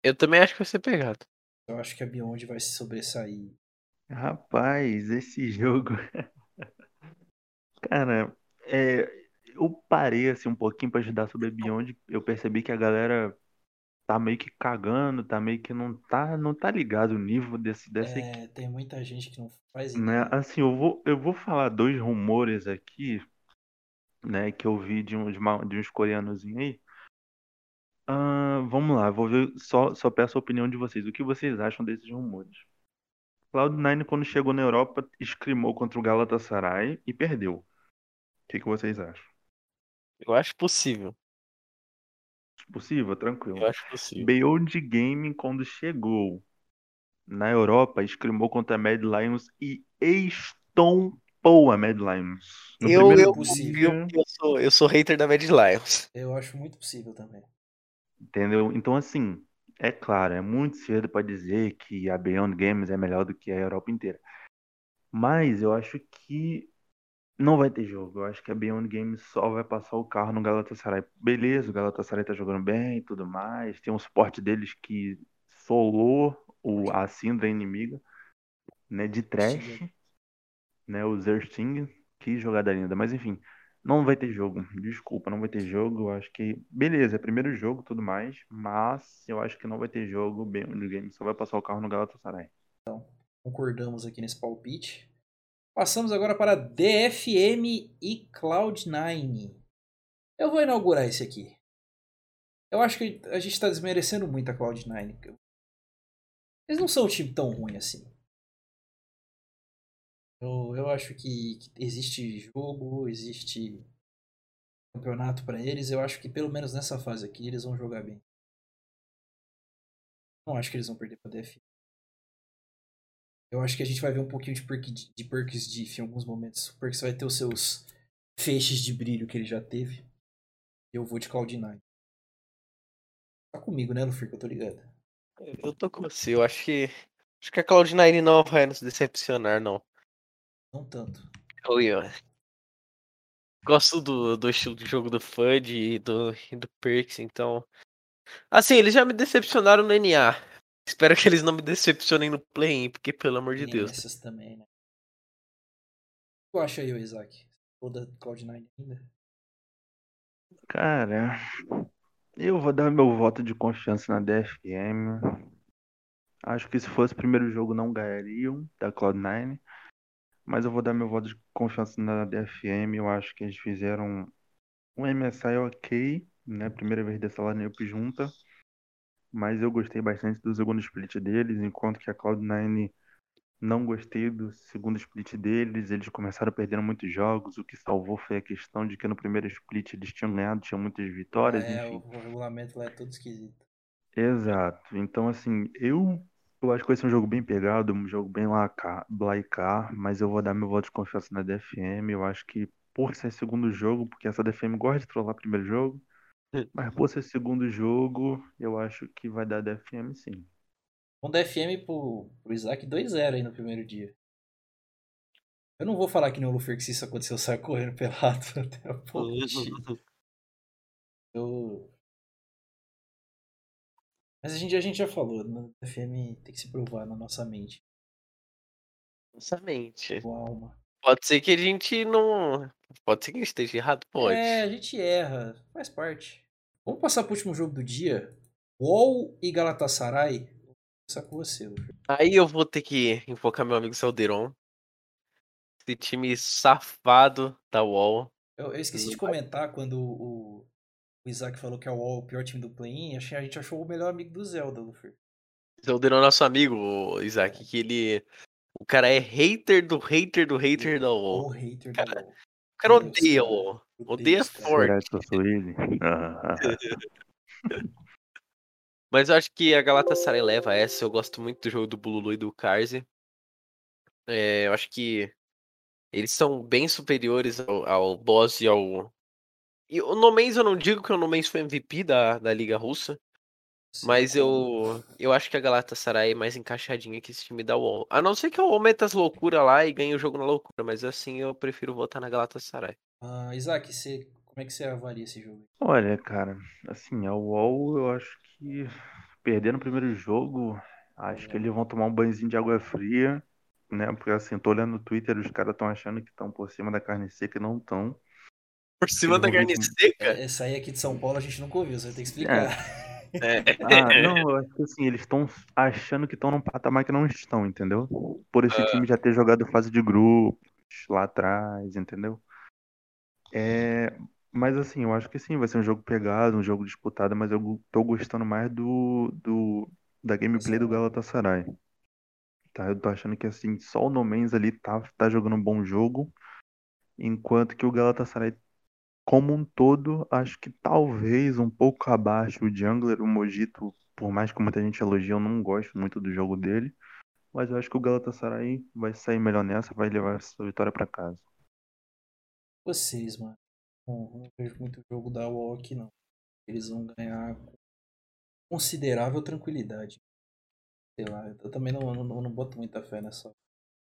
Eu também acho que vai ser pegado. Eu acho que a Beyond vai se sobressair. Rapaz, esse jogo. Cara, é, eu parei assim um pouquinho pra estudar sobre a Beyond. Eu percebi que a galera tá meio que cagando, tá meio que não tá, não tá ligado o nível desse, dessa equipe, É, tem muita gente que não faz né? ideia. Assim, eu vou, eu vou falar dois rumores aqui. né, que eu vi de, um, de, uma- de uns coreanos aí. Ah, vamos lá, vou ver, só, só peço a opinião de vocês. O que vocês acham desses rumores? Cloud9, quando chegou na Europa, escrimou contra o Galatasaray e perdeu. O que, que vocês acham? Eu acho possível. Possível? Tranquilo. Eu acho possível. Beyond Gaming, quando chegou na Europa, escrimou contra a Mad Lions e estompou a Mad Lions. No Eu, eu, possível. eu, eu sou, eu sou hater da Mad Lions. Eu acho muito possível também. Entendeu? Então, assim, é claro, é muito cedo para dizer que a Beyond Games é melhor do que a Europa inteira. Mas eu acho que não vai ter jogo. Eu acho que a Beyond Games só vai passar o carro no Galatasaray. Beleza, o Galatasaray tá jogando bem e tudo mais. Tem um suporte deles que solou o, a Syndra inimiga, né, de trash, né, o Zersting. Que jogada linda. Mas enfim, não vai ter jogo. Desculpa, não vai ter jogo. Eu acho que. Beleza, é primeiro jogo tudo mais. Mas eu acho que não vai ter jogo. Beyond Games só vai passar o carro no Galatasaray. Concordamos aqui nesse palpite. Passamos agora para DFM e Cloud9. Eu vou inaugurar esse aqui. Eu acho que a gente está desmerecendo muito a Cloud9. Eles não são um time tão ruim assim. Eu, eu acho que, que existe jogo, existe campeonato para eles. Eu acho que pelo menos nessa fase aqui eles vão jogar bem. Não acho que eles vão perder para DFM. Eu acho que a gente vai ver um pouquinho de, perk, de perks diff em alguns momentos. O Perks vai ter os seus feixes de brilho que ele já teve. Eu vou de Cloud9. Tá comigo, né, Luffy, que eu tô ligado. Eu tô com você. Eu acho que. Acho que a Cloud9 não vai nos decepcionar, não. Não tanto. Eu, eu gosto do, do estilo de jogo do FUD e do, e do Perks, então. Assim, eles já me decepcionaram no NA. Espero que eles não me decepcionem no play porque pelo amor de Deus. essas também, né? O que eu acho aí, ô Isaac? Toda Cloud9 ainda? Cara, eu vou dar meu voto de confiança na DFM. Acho que se fosse o primeiro jogo não ganhariam da Cloud9. Mas eu vou dar meu voto de confiança na DFM. Eu acho que eles fizeram um MSI ok, né? Primeira vez dessa lineup junta. Mas eu gostei bastante do segundo split deles, enquanto que a Cloud9 não gostei do segundo split deles. Eles começaram perdendo muitos jogos. O que salvou foi a questão de que no primeiro split eles tinham ganhado, tinham muitas vitórias, é, enfim. o regulamento lá é todo esquisito. Exato. Então, assim, eu, eu acho que vai ser um jogo bem pegado, um jogo bem laicar, mas eu vou dar meu voto de confiança na DFM. Eu acho que por ser segundo jogo, porque essa DFM gosta de trollar primeiro jogo, mas por ser segundo jogo, eu acho que vai dar DFM sim. Um DFM pro, pro Isaac 2-0 aí no primeiro dia. Eu não vou falar que nem o Luffy que se isso aconteceu, eu saio correndo pelado até a ponte. Eu... Mas a gente, a gente já falou, no DFM tem que se provar na nossa mente, Nossa mente. com alma. Pode ser que a gente não. Pode ser que a gente esteja errado? Pode. É, a gente erra, faz parte. Vamos passar pro último jogo do dia. Wall e Galatasaray. Vou começar com você, Luffy. Aí eu vou ter que invocar meu amigo Salderon. Esse time safado da Wall. Eu, eu esqueci de comentar quando o, o Isaac falou que é o o pior time do play-in. A gente achou o melhor amigo do Zelda, Luffy. Salderon é nosso amigo, o Isaac, que ele. O cara é hater do hater do hater da O Wall. hater da Cara, Wall. O cara Deus, odeia. Wall. Meu Odeia forte. Mas eu acho que a Galatasaray leva essa. Eu gosto muito do jogo do Bululu e do Karze. É, eu acho que eles são bem superiores ao, ao Boss e ao. E o Nomens eu não digo que o Nomens foi MVP da, da Liga Russa. Sim, Mas eu, eu acho que a Galatasaray é mais encaixadinha que esse time da UOL. A não ser que a UOL meta as loucuras lá e ganhe o jogo na loucura. Mas assim eu prefiro votar na Galatasaray. Ah, Isaac, você, como é que você avalia esse jogo? Olha, cara, assim, a UOL eu acho que perder no primeiro jogo, acho que eles vão tomar um banhozinho de água fria, né? Porque assim, tô olhando no Twitter, os caras estão achando que estão por cima da carne seca e não estão. Por cima da carne com- seca? É, Essa aí aqui de São Paulo a gente nunca ouviu, você vai ter que explicar. É. Ah, não, eu acho que assim, eles estão achando que estão num patamar que não estão, entendeu? Por esse time já ter jogado fase de grupos lá atrás, entendeu? É, mas assim, eu acho que sim, vai ser um jogo pegado, um jogo disputado, mas eu tô gostando mais do, do da gameplay do Galatasaray. Tá, eu tô achando que assim, só o No Man's ali tá, tá jogando um bom jogo, enquanto que o Galatasaray como um todo, acho que talvez um pouco abaixo o Jungler, o Mojito, por mais que muita gente elogie, eu não gosto muito do jogo dele. Mas eu acho que o Galatasaray vai sair melhor nessa, vai levar essa vitória para casa. Vocês, mano. Bom, não vejo muito jogo da UOL aqui, não. Eles vão ganhar com considerável tranquilidade. Sei lá, eu também não, não, não boto muita fé nessa.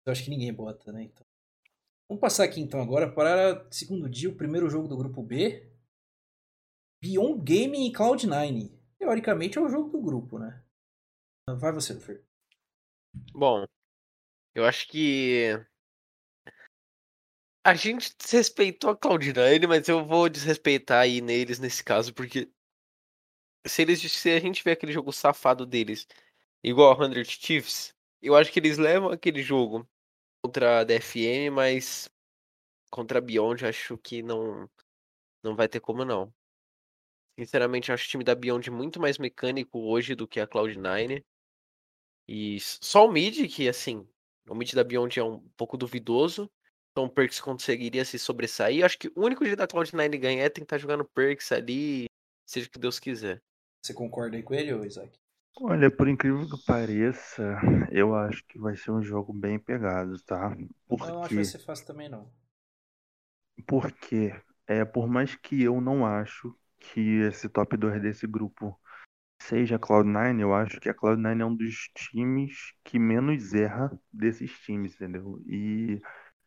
Eu acho que ninguém bota, né? Então. Vamos passar aqui então agora para segundo dia, o primeiro jogo do grupo B. Beyond Gaming e Cloud9. Teoricamente é o jogo do grupo, né? Vai você, Fer. Bom, eu acho que a gente desrespeitou a Cloud9, mas eu vou desrespeitar aí neles nesse caso, porque se eles se a gente vê aquele jogo safado deles, igual a 100 Chiefs, eu acho que eles levam aquele jogo contra a DFM, mas contra a Beyond acho que não não vai ter como não. Sinceramente, acho o time da Beyond muito mais mecânico hoje do que a Cloud9. E só o mid, que assim, o mid da Beyond é um pouco duvidoso. Então o Perks conseguiria se sobressair. Acho que o único jeito da Cloud9 ganhar é tentar jogar no Perks ali, seja o que Deus quiser. Você concorda aí com ele, Isaac? Olha, por incrível que pareça, eu acho que vai ser um jogo bem pegado, tá? Porque... Eu não acho que vai ser fácil também, não. Porque, é, por mais que eu não acho que esse top 2 desse grupo seja a Cloud9, eu acho que a Cloud9 é um dos times que menos erra desses times, entendeu? E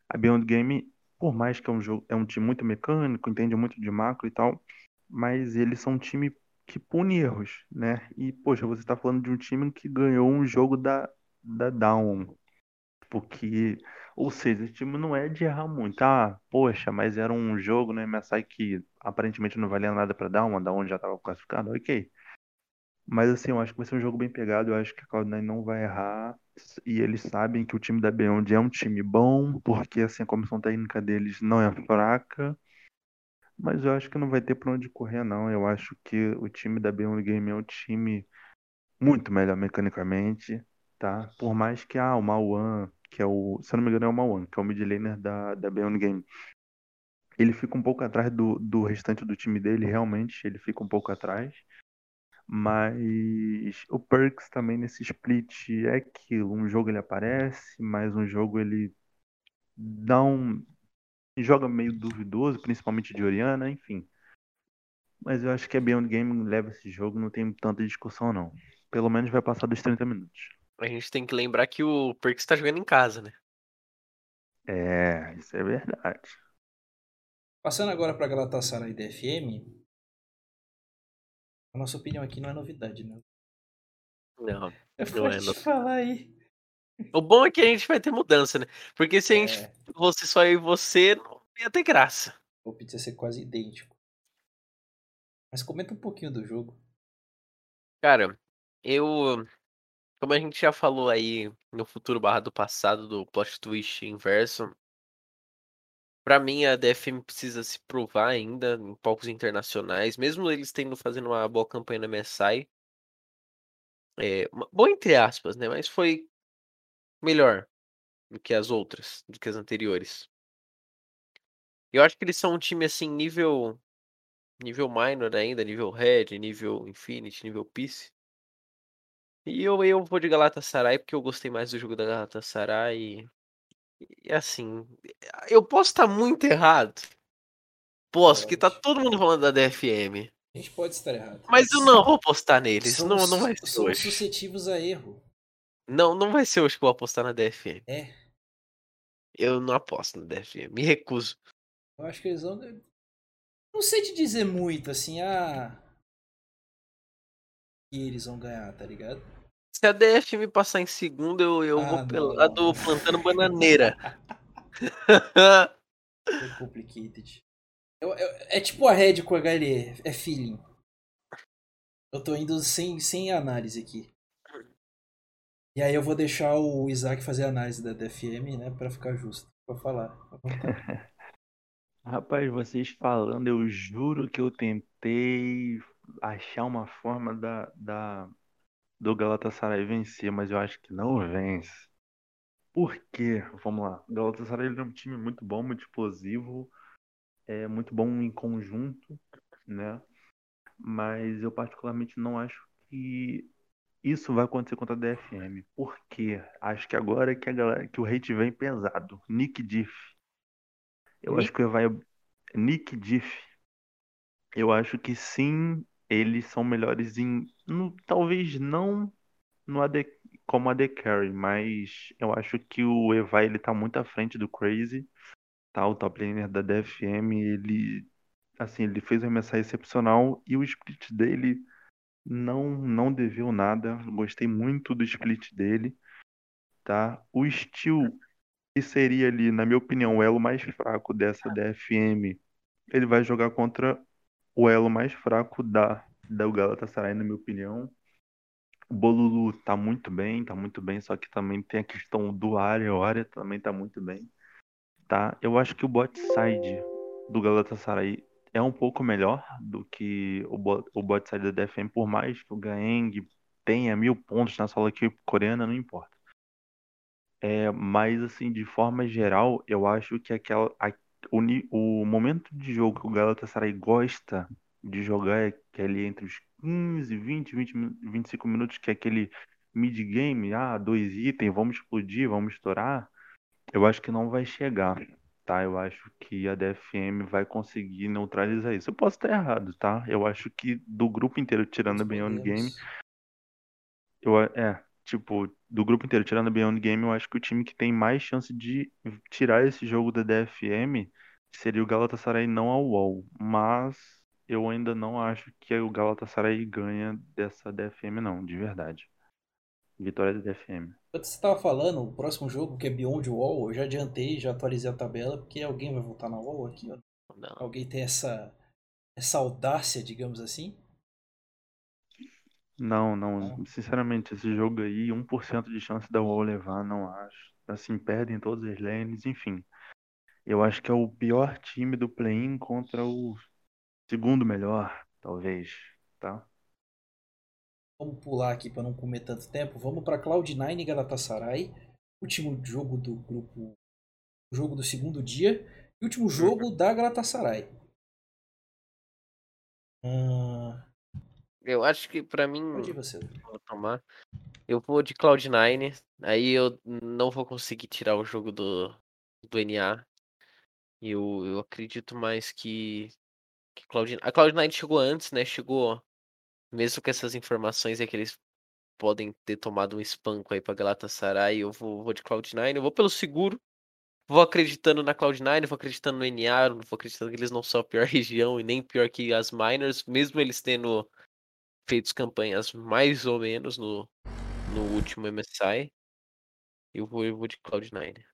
a Beyond Game, por mais que é um jogo, é um time muito mecânico, entende muito de macro e tal, mas eles são um time que pune erros, né? E, poxa, você tá falando de um time que ganhou um jogo da, da Down. Porque, ou seja, esse time não é de errar muito. Ah, poxa, mas era um jogo no MSI que aparentemente não valia nada pra Down, a Down já tava classificada, ok. Mas assim, eu acho que vai ser um jogo bem pegado, eu acho que a Cloud9 não vai errar. E eles sabem que o time da Beyond é um time bom, porque assim, a comissão técnica deles não é fraca. Mas eu acho que não vai ter pra onde correr, não. Eu acho que o time da Beyond Game é um time muito melhor mecanicamente, tá? Por mais que ah, o Mauan, que é o. Se eu não me engano, é o Mauan, que é o mid laner da, da Beyond Game. Ele fica um pouco atrás do, do restante do time dele, realmente, ele fica um pouco atrás. Mas o Perks também nesse split é aquilo. Um jogo ele aparece, mas um jogo ele dá um. Joga meio duvidoso, principalmente de Oriana, enfim. Mas eu acho que a Beyond Game leva esse jogo, não tem tanta discussão não. Pelo menos vai passar dos 30 minutos. A gente tem que lembrar que o Perks tá jogando em casa, né? É, isso é verdade. Passando agora pra Galatasaray e DFM, a nossa opinião aqui não é novidade, né? Não. Eu Não é vou te no- falar aí. O bom é que a gente vai ter mudança, né? Porque se a gente É, fosse só eu e você, não ia ter graça. o pizza ser quase idêntico. Mas comenta um pouquinho do jogo. Cara, eu. Como a gente já falou aí no futuro barra do passado do plot twist inverso. Pra mim, a DFM precisa se provar ainda em palcos internacionais, mesmo eles tendo fazendo uma boa campanha na MSI. É, uma- boa entre aspas, né? Mas foi melhor do que as outras, do que as anteriores. Eu acho que eles são um time assim, nível. Nível minor ainda, nível red, nível infinity, nível peace. E eu, eu vou de Galatasaray porque eu gostei mais do jogo da Galatasaray. E, e assim, eu posso estar muito errado. Posso, que tá todo mundo falando da DFM. A gente pode estar errado. Mas eu não vou apostar neles. Não, não vai ser Somos hoje. suscetíveis a erro. Não, não vai ser hoje que eu vou apostar na DFM. É. Eu não aposto na DFM. Me recuso. Eu acho que eles vão. Não sei te dizer muito, assim, ah. E eles vão ganhar, tá ligado? Se a DFM passar em segundo, eu, eu Ah, vou não, lado não. plantando bananeira. Foi complicated. Eu- eu- é tipo a Red com a HLE, é feeling. Eu tô indo sem, sem análise aqui. E aí eu vou deixar o Isaac fazer a análise da DFM, né, pra ficar justo. Pra falar. Rapaz, vocês falando, eu juro que eu tentei achar uma forma da, da, do Galatasaray vencer, mas eu acho que não vence. Por quê? Vamos lá. O Galatasaray é um time muito bom, muito explosivo, é muito bom em conjunto, né? Mas eu particularmente não acho que isso vai acontecer contra a DFM. Por quê? Acho que agora que a galera, que o hate vem pesado. Nick Diff. Eu Nick? acho que vai Nick Diff. Eu acho que sim, eles são melhores em, no- talvez não no AD, como AD Carry, mas eu acho que o Evai ele tá muito à frente do Crazy, tá? O top laner da DFM, ele assim, ele fez uma mensagem excepcional e o split dele não não deveu nada. Gostei muito do split dele, tá? O Steel, que seria ali, na minha opinião, o elo mais fraco dessa DFM, ele vai jogar contra o elo mais fraco da da Galatasaray, na minha opinião. O Bolulu tá muito bem, tá muito bem, só que também tem a questão do área, o área também tá muito bem, tá? Eu acho que o bot side do Galatasaray é um pouco melhor do que o bot, o bot side da DFM, por mais que o Gaeng tenha mil pontos na solo equipe coreana, não importa. É, mas assim, de forma geral, eu acho que aquela, a- o, o momento de jogo que o Galatasaray gosta de jogar é que é ali entre os 15, 20, 20, min- 25 minutos, que é aquele mid-game, ah, dois itens, vamos explodir, vamos estourar. Eu acho que não vai chegar, tá? Eu acho que a DFM vai conseguir neutralizar isso. Eu posso estar errado, tá? Eu acho que do grupo inteiro, tirando a Beyond Game, eu, é, tipo, do grupo inteiro, tirando a Beyond Game, eu acho que o time que tem mais chance de tirar esse jogo da DFM seria o Galatasaray, não a UOL. Mas eu ainda não acho que o Galatasaray ganha dessa DFM, não, de verdade. Vitória da DFM. Enquanto você tava falando, o próximo jogo, que é Beyond Wall, eu já adiantei, já atualizei a tabela, porque alguém vai voltar na Wall aqui, ó. Não. Alguém tem essa, essa audácia, digamos assim? Não, não, Não. sinceramente, esse jogo aí, 1% de chance da UOL levar, não acho. Assim, perdem todas as lanes, enfim. Eu acho que é o pior time do play-in contra o segundo melhor, talvez, tá? Vamos pular aqui para não comer tanto tempo. Vamos para Cloud9 e Galatasaray. Último jogo do grupo. Jogo do segundo dia. E último jogo da Galatasaray. Ah, Eu acho que pra mim, você. vou tomar. Eu vou de Cloud9, aí eu não vou conseguir tirar o jogo do, do NA. Eu, eu acredito mais que, que Cloud, a Cloud9 chegou antes, né? Chegou, mesmo com essas informações é que eles podem ter tomado um espanco aí pra Galatasaray. Eu vou, vou de Cloud9, eu vou pelo seguro. Vou acreditando na Cloud9, vou acreditando no NA, vou acreditando que eles não são a pior região e nem pior que as Miners, mesmo eles tendo feito campanhas mais ou menos no, no último MSI. Eu vou, eu vou de Cloud9.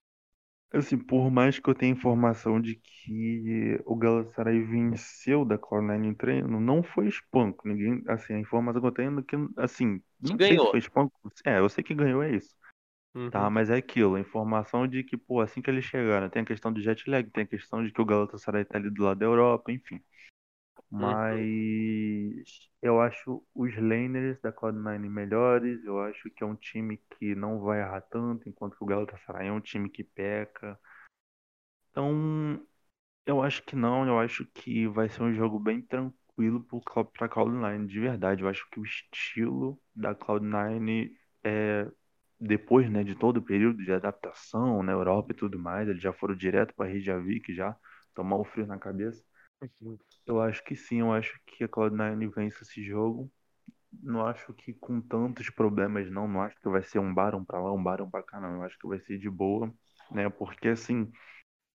Assim, por mais que eu tenha informação de que o Galatasaray venceu da Cloud9 em treino, não foi espanco. Ninguém, assim, a informação que eu tenho é que, assim, não sei se ganhou. foi espanco. É, eu sei que ganhou, é isso. Tá, Uhum. mas é aquilo, a informação de que, pô, assim que eles chegaram, tem a questão do jet lag, tem a questão de que o Galatasaray tá ali do lado da Europa, enfim. Mas eu acho os laners da Cloud9 melhores, eu acho que é um time que não vai errar tanto, enquanto que o Galatasaray é um time que peca. Então, eu acho que não, eu acho que vai ser um jogo bem tranquilo pra Cloud9, de verdade. Eu acho que o estilo da Cloud9 é depois, né, de todo o período de adaptação na Europa e tudo mais, eles já foram direto para Reykjavik já, tomar o frio na cabeça. Eu acho que sim, eu acho que a Cloud9 vence esse jogo. Não acho que com tantos problemas, não. Não acho que vai ser um Baron pra lá, um Baron pra cá, não. Eu acho que vai ser de boa, né? Porque assim,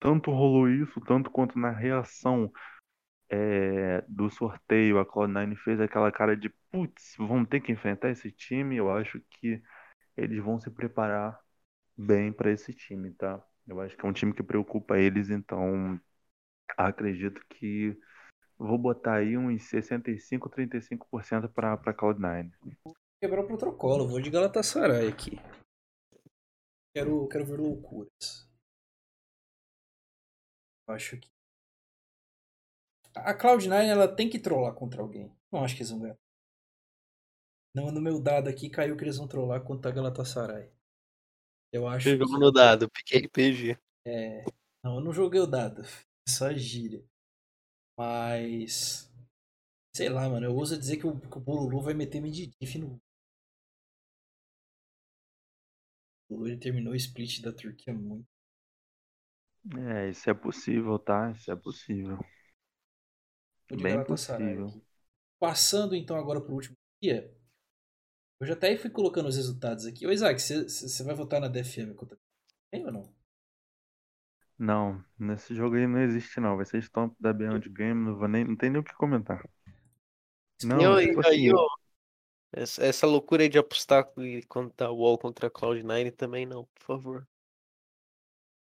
tanto rolou isso, tanto quanto na reação é, do sorteio, a Cloud9 fez aquela cara de putz, vamos ter que enfrentar esse time. Eu acho que eles vão se preparar bem para esse time, tá? Eu acho que é um time que preocupa eles, então acredito que vou botar aí uns 65, 35% para para Cloud9. Quebrar o protocolo, vou de Galatasaray aqui. Quero, quero ver loucuras. Acho que A Cloud9 ela tem que trollar contra alguém. Não acho que eles vão ganhar. Não, no meu dado aqui caiu que eles vão trollar contra a Galatasaray. Eu acho Pegou que... no dado, piquei PG. É... Não, eu não joguei o dado. Só gíria. Mas. Sei lá, mano. Eu ouso dizer que o, que o Bolulu vai meter Medidif no. O Bolulu ele terminou o split da Turquia muito. É, isso é possível, tá? Isso é possível. Vou Bem possível. Passando então agora pro último dia. Eu já até fui colocando os resultados aqui. Ô Isaac, você- vai votar na DFM contra ou não? Não, nesse jogo aí não existe não. Vai ser Stomp da Beyond Game, não, vou nem, não tem nem o que comentar. Não, E eu- tipo assim, aí, ó, essa, essa loucura aí de apostar contra o Wall contra a Cloud9 também não, por favor.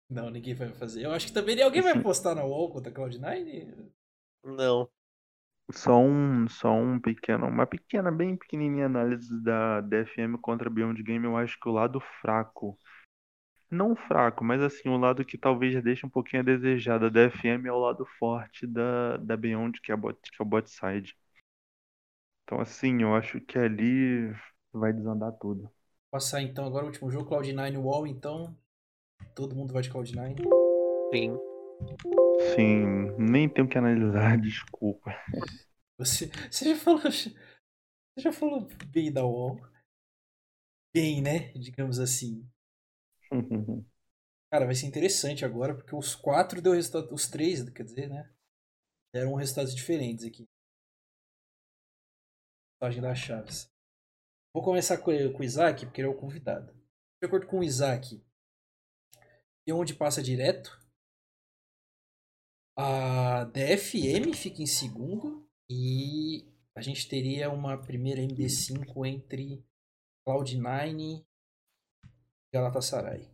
Não, ninguém vai fazer. Eu acho que também alguém vai apostar na Wall contra a Cloud9. Não. Só um, só um pequeno, uma pequena, bem pequenininha análise da DFM contra a Beyond Game, eu acho que o lado fraco, não fraco, mas assim, o lado que talvez deixe um pouquinho a desejar da DFM é o lado forte da, da Beyond, que é, a bot, que é o bot side. Então assim, eu acho que ali vai desandar tudo. Passar então agora o último jogo, Cloud9 Wall, então. Todo mundo vai de Cloud9. Sim. Sim, nem tenho que analisar, desculpa. Você, você já falou. Você já falou bem da Wall. Bem, né? Digamos assim. Cara, vai ser interessante agora, porque os quatro deu resultado. Os três, quer dizer, né? Deram resultados diferentes aqui. Passagem das chaves. Vou começar com, com o Isaac, porque ele é o convidado. De acordo com o Isaac, e onde passa direto. A DFM fica em segundo. E a gente teria uma primeira MD5 entre Cloud9 e Galatasaray.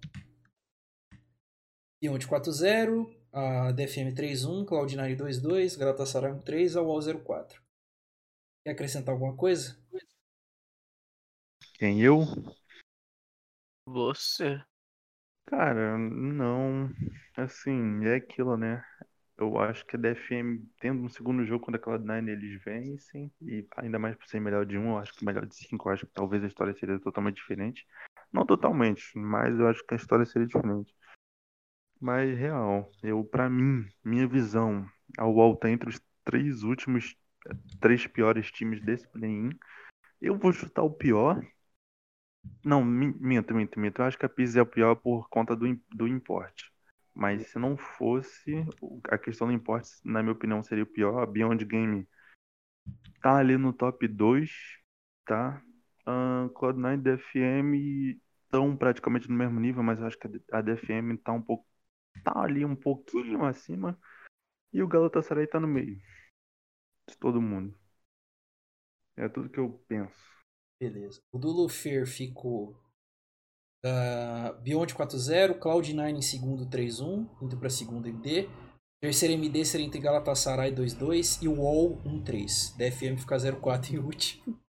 Pion de 4-0, a DFM 3-1, Cloud9 2-2, Galatasaray 1-3, a UOL 0-4. Quer acrescentar alguma coisa? Quem eu? Você. Cara, não. Assim, é aquilo, né? Eu acho que a DFM, tendo um segundo jogo contra a Cloud9, eles vencem. E ainda mais por ser melhor de um, eu acho que melhor de cinco, eu acho que talvez a história seria totalmente diferente. Não totalmente, mas eu acho que a história seria diferente. Mas real, eu, pra mim, minha visão, a UOL tá entre os três últimos, três piores times desse play-in. Eu vou chutar o pior. Não, min- minto, minto, minto. Eu acho que a Pizza é o pior por conta do, do importe. Mas se não fosse, a questão do importe, na minha opinião, seria o pior. A Beyond Game tá ali no top 2, tá? Ahn, Cloud9 e DFM estão praticamente no mesmo nível, mas eu acho que a DFM tá um pouco, tá ali um pouquinho acima. E o Galatasaray tá no meio de todo mundo. É tudo que eu penso. Beleza. O do Lufer ficou da Beyond 4-0, Cloud9 em segundo 3-1, indo pra segunda MD. Terceira MD seria entre Galatasaray 2-2 e o UOL 1-3. DFM fica 0-4 em último.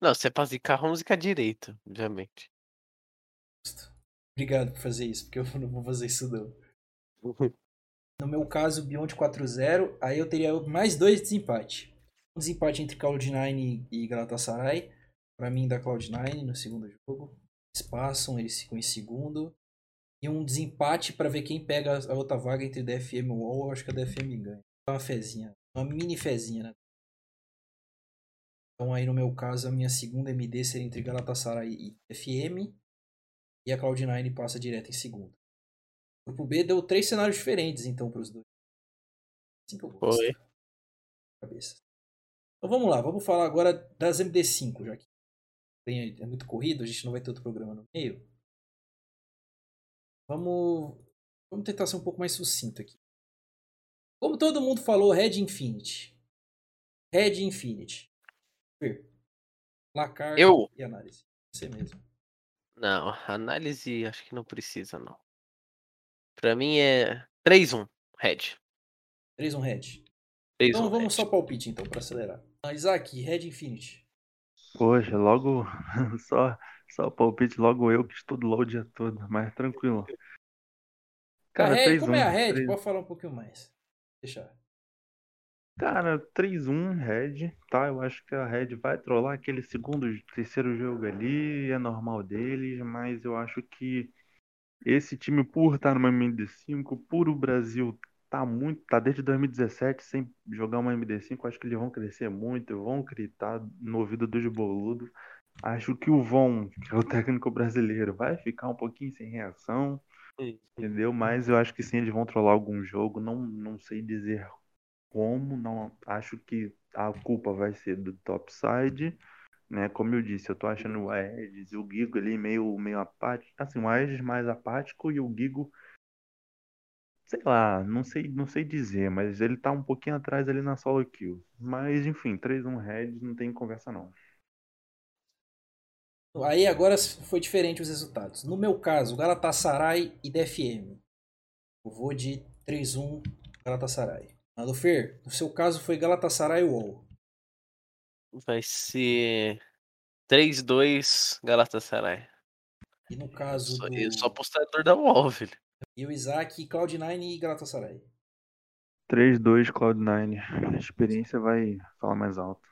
Não, você é pra zicar, vamos zicar direito, obviamente. Obrigado por fazer isso, porque eu não vou fazer isso não. No meu caso, Beyond 4-0, aí eu teria mais dois desempates. Um desempate entre Cloud9 e Galatasaray. Pra mim, da Cloud9 no segundo jogo. Eles passam, eles ficam em segundo. E um desempate pra ver quem pega a outra vaga entre DFM e UOL. Eu acho que a DFM ganha. Uma fezinha. Uma mini fezinha, né? Então aí no meu caso, a minha segunda MD seria entre Galatasaray e DFM. E a Cloud9 passa direto em segundo. O grupo B deu três cenários diferentes, então, para os dois. Assim que eu gosto. Foi. Cabeça. Então vamos lá, vamos falar agora das MD5, já que é muito corrido, a gente não vai ter outro programa no meio. Vamos, vamos tentar ser um pouco mais sucinto aqui. Como todo mundo falou, Red Infinity. Red Infinity. Placar Eu? e análise. Você mesmo. Não, análise acho que não precisa, não. Pra mim é 3-1, Red. 3-1 Red. 3-1, Então vamos Red. só palpite então, pra acelerar. Isaac, Red Infinity. Poxa, logo só só palpite logo eu que estudo o dia todo, mas tranquilo. a Cara, Red, 3 como é a Red? 3 Pode falar um pouquinho mais. Deixa. Cara, 3-1 Red, tá? Eu acho que a Red vai trollar aquele segundo, terceiro jogo ali, é normal deles, mas eu acho que esse time, por estar numa MD5, por o Brasil tá muito, tá desde 2017 sem jogar uma MD5, acho que eles vão crescer muito, vão gritar no ouvido dos boludos. Acho que o Von, que é o técnico brasileiro, vai ficar um pouquinho sem reação, entendeu? Mas eu acho que sim, eles vão trollar algum jogo, não, não sei dizer como, não acho que a culpa vai ser do topside, né? Como eu disse, eu tô achando o Aedes e o Gigo ali meio, meio apático, assim, o Aedes mais apático e o Gigo sei lá, não sei, não sei dizer, mas ele tá um pouquinho atrás ali na solo kill. Mas enfim, 3-1 Red, não tem conversa não. Aí agora foi diferente os resultados. No meu caso, Galatasaray e DFM. Eu vou de 3-1 Galatasaray. Fer, no seu caso foi Galatasaray UOL. Vai ser 3-2 Galatasaray. E no caso Só, do... eu sou apostador da UOL, velho. E o Isaac, Cloud9 e Galatasaray. 3-2 Cloud9. A experiência vai falar mais alto.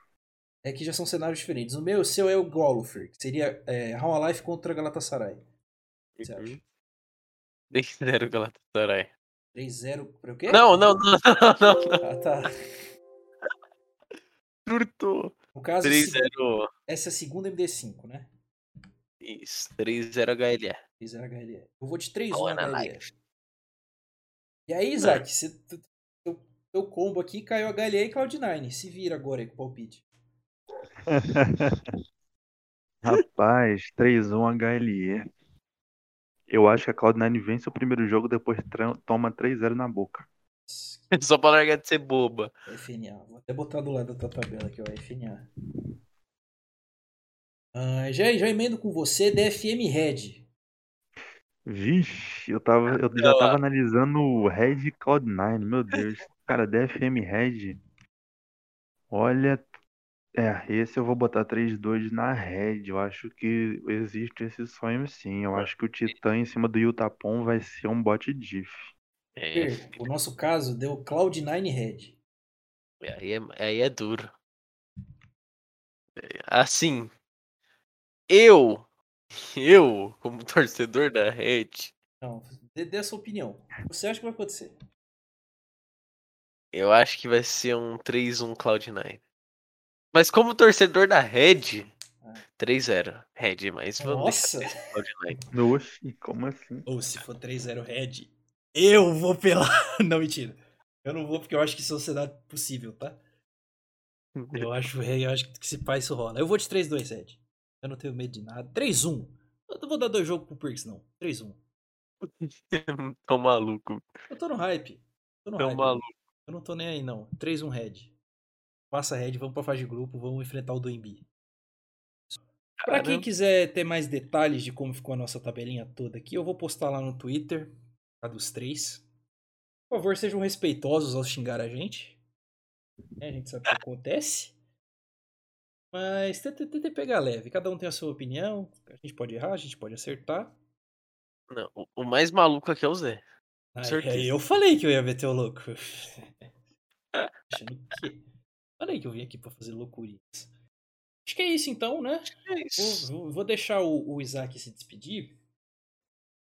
É que já são cenários diferentes. O meu, o seu é o Golfer, que seria é, How Life contra Galatasaray. O que você acha? 3-0 Galatasaray. 3-0 para o quê? Não, não, não, não, não. Ah, tá. Surtou. No caso, 3-0. essa é a segunda MD5, né? Isso, 3-0 HLE. 3-0 HLE. Eu vou de 3-1 All in a HLE. life. E aí, Isaac, você, tu- teu, teu combo aqui caiu HLE e Cloud9. Se vira agora aí com o palpite. Rapaz, 3-1 HLE. Eu acho que a Cloud9 vence o primeiro jogo, depois toma 3-0 na boca. Só pra largar de ser boba. FNA. Vou até botar do lado da tua tabela aqui, ó. FNA. Ah, já, já emendo com você, DFM Red. Vixe, eu tava, eu já tava analisando o Red e Cloud9, meu Deus. Cara, DFM Red. Olha, é, esse eu vou botar 3-2 na Red. Eu acho que existe esse sonho sim. Eu acho que o Titã em cima do Yutapon vai ser um bot diff. É, o nosso caso deu Cloud9 Red. aí é, aí é duro. É, Assim, eu, eu, como torcedor da Red, Não, dê, dê a sua opinião. O que você acha que vai acontecer? eu acho que vai ser um 3-1 Cloud9. Mas como torcedor da Red, Ah. 3-0. Red, mas vamos Nossa! Cloud9. Oxi, como assim? Ou se for 3-0 Red, eu vou pela. Não, mentira. Eu não vou porque eu acho que isso é um cenário possível, tá? Eu acho, eu acho que se pá isso rola. Eu vou de 3-2 Red. Eu não tenho medo de nada. 3-1. Eu não vou dar dois jogos pro Perks, não. 3-1. Tô maluco. Eu tô no hype. Tô no Tô hype. maluco. Eu não tô nem aí, não. 3-1 Red. Passa Red, vamos pra fase de grupo, vamos enfrentar o do Embi. Pra quem quiser ter mais detalhes de como ficou a nossa tabelinha toda aqui, eu vou postar lá no Twitter, a dos três. Por favor, sejam respeitosos ao xingar a gente. É, a gente sabe o que acontece. Mas tenta, tenta pegar leve. Cada um tem a sua opinião. A gente pode errar, a gente pode acertar. Não, o- mais maluco aqui é o Zé. Certeza. aí eu falei que eu ia meter o louco. Achando que. Falei que eu vim aqui pra fazer loucurinhas. Acho que é isso então, né? É Vou, isso. vou- vou deixar o, o Isaac se despedir.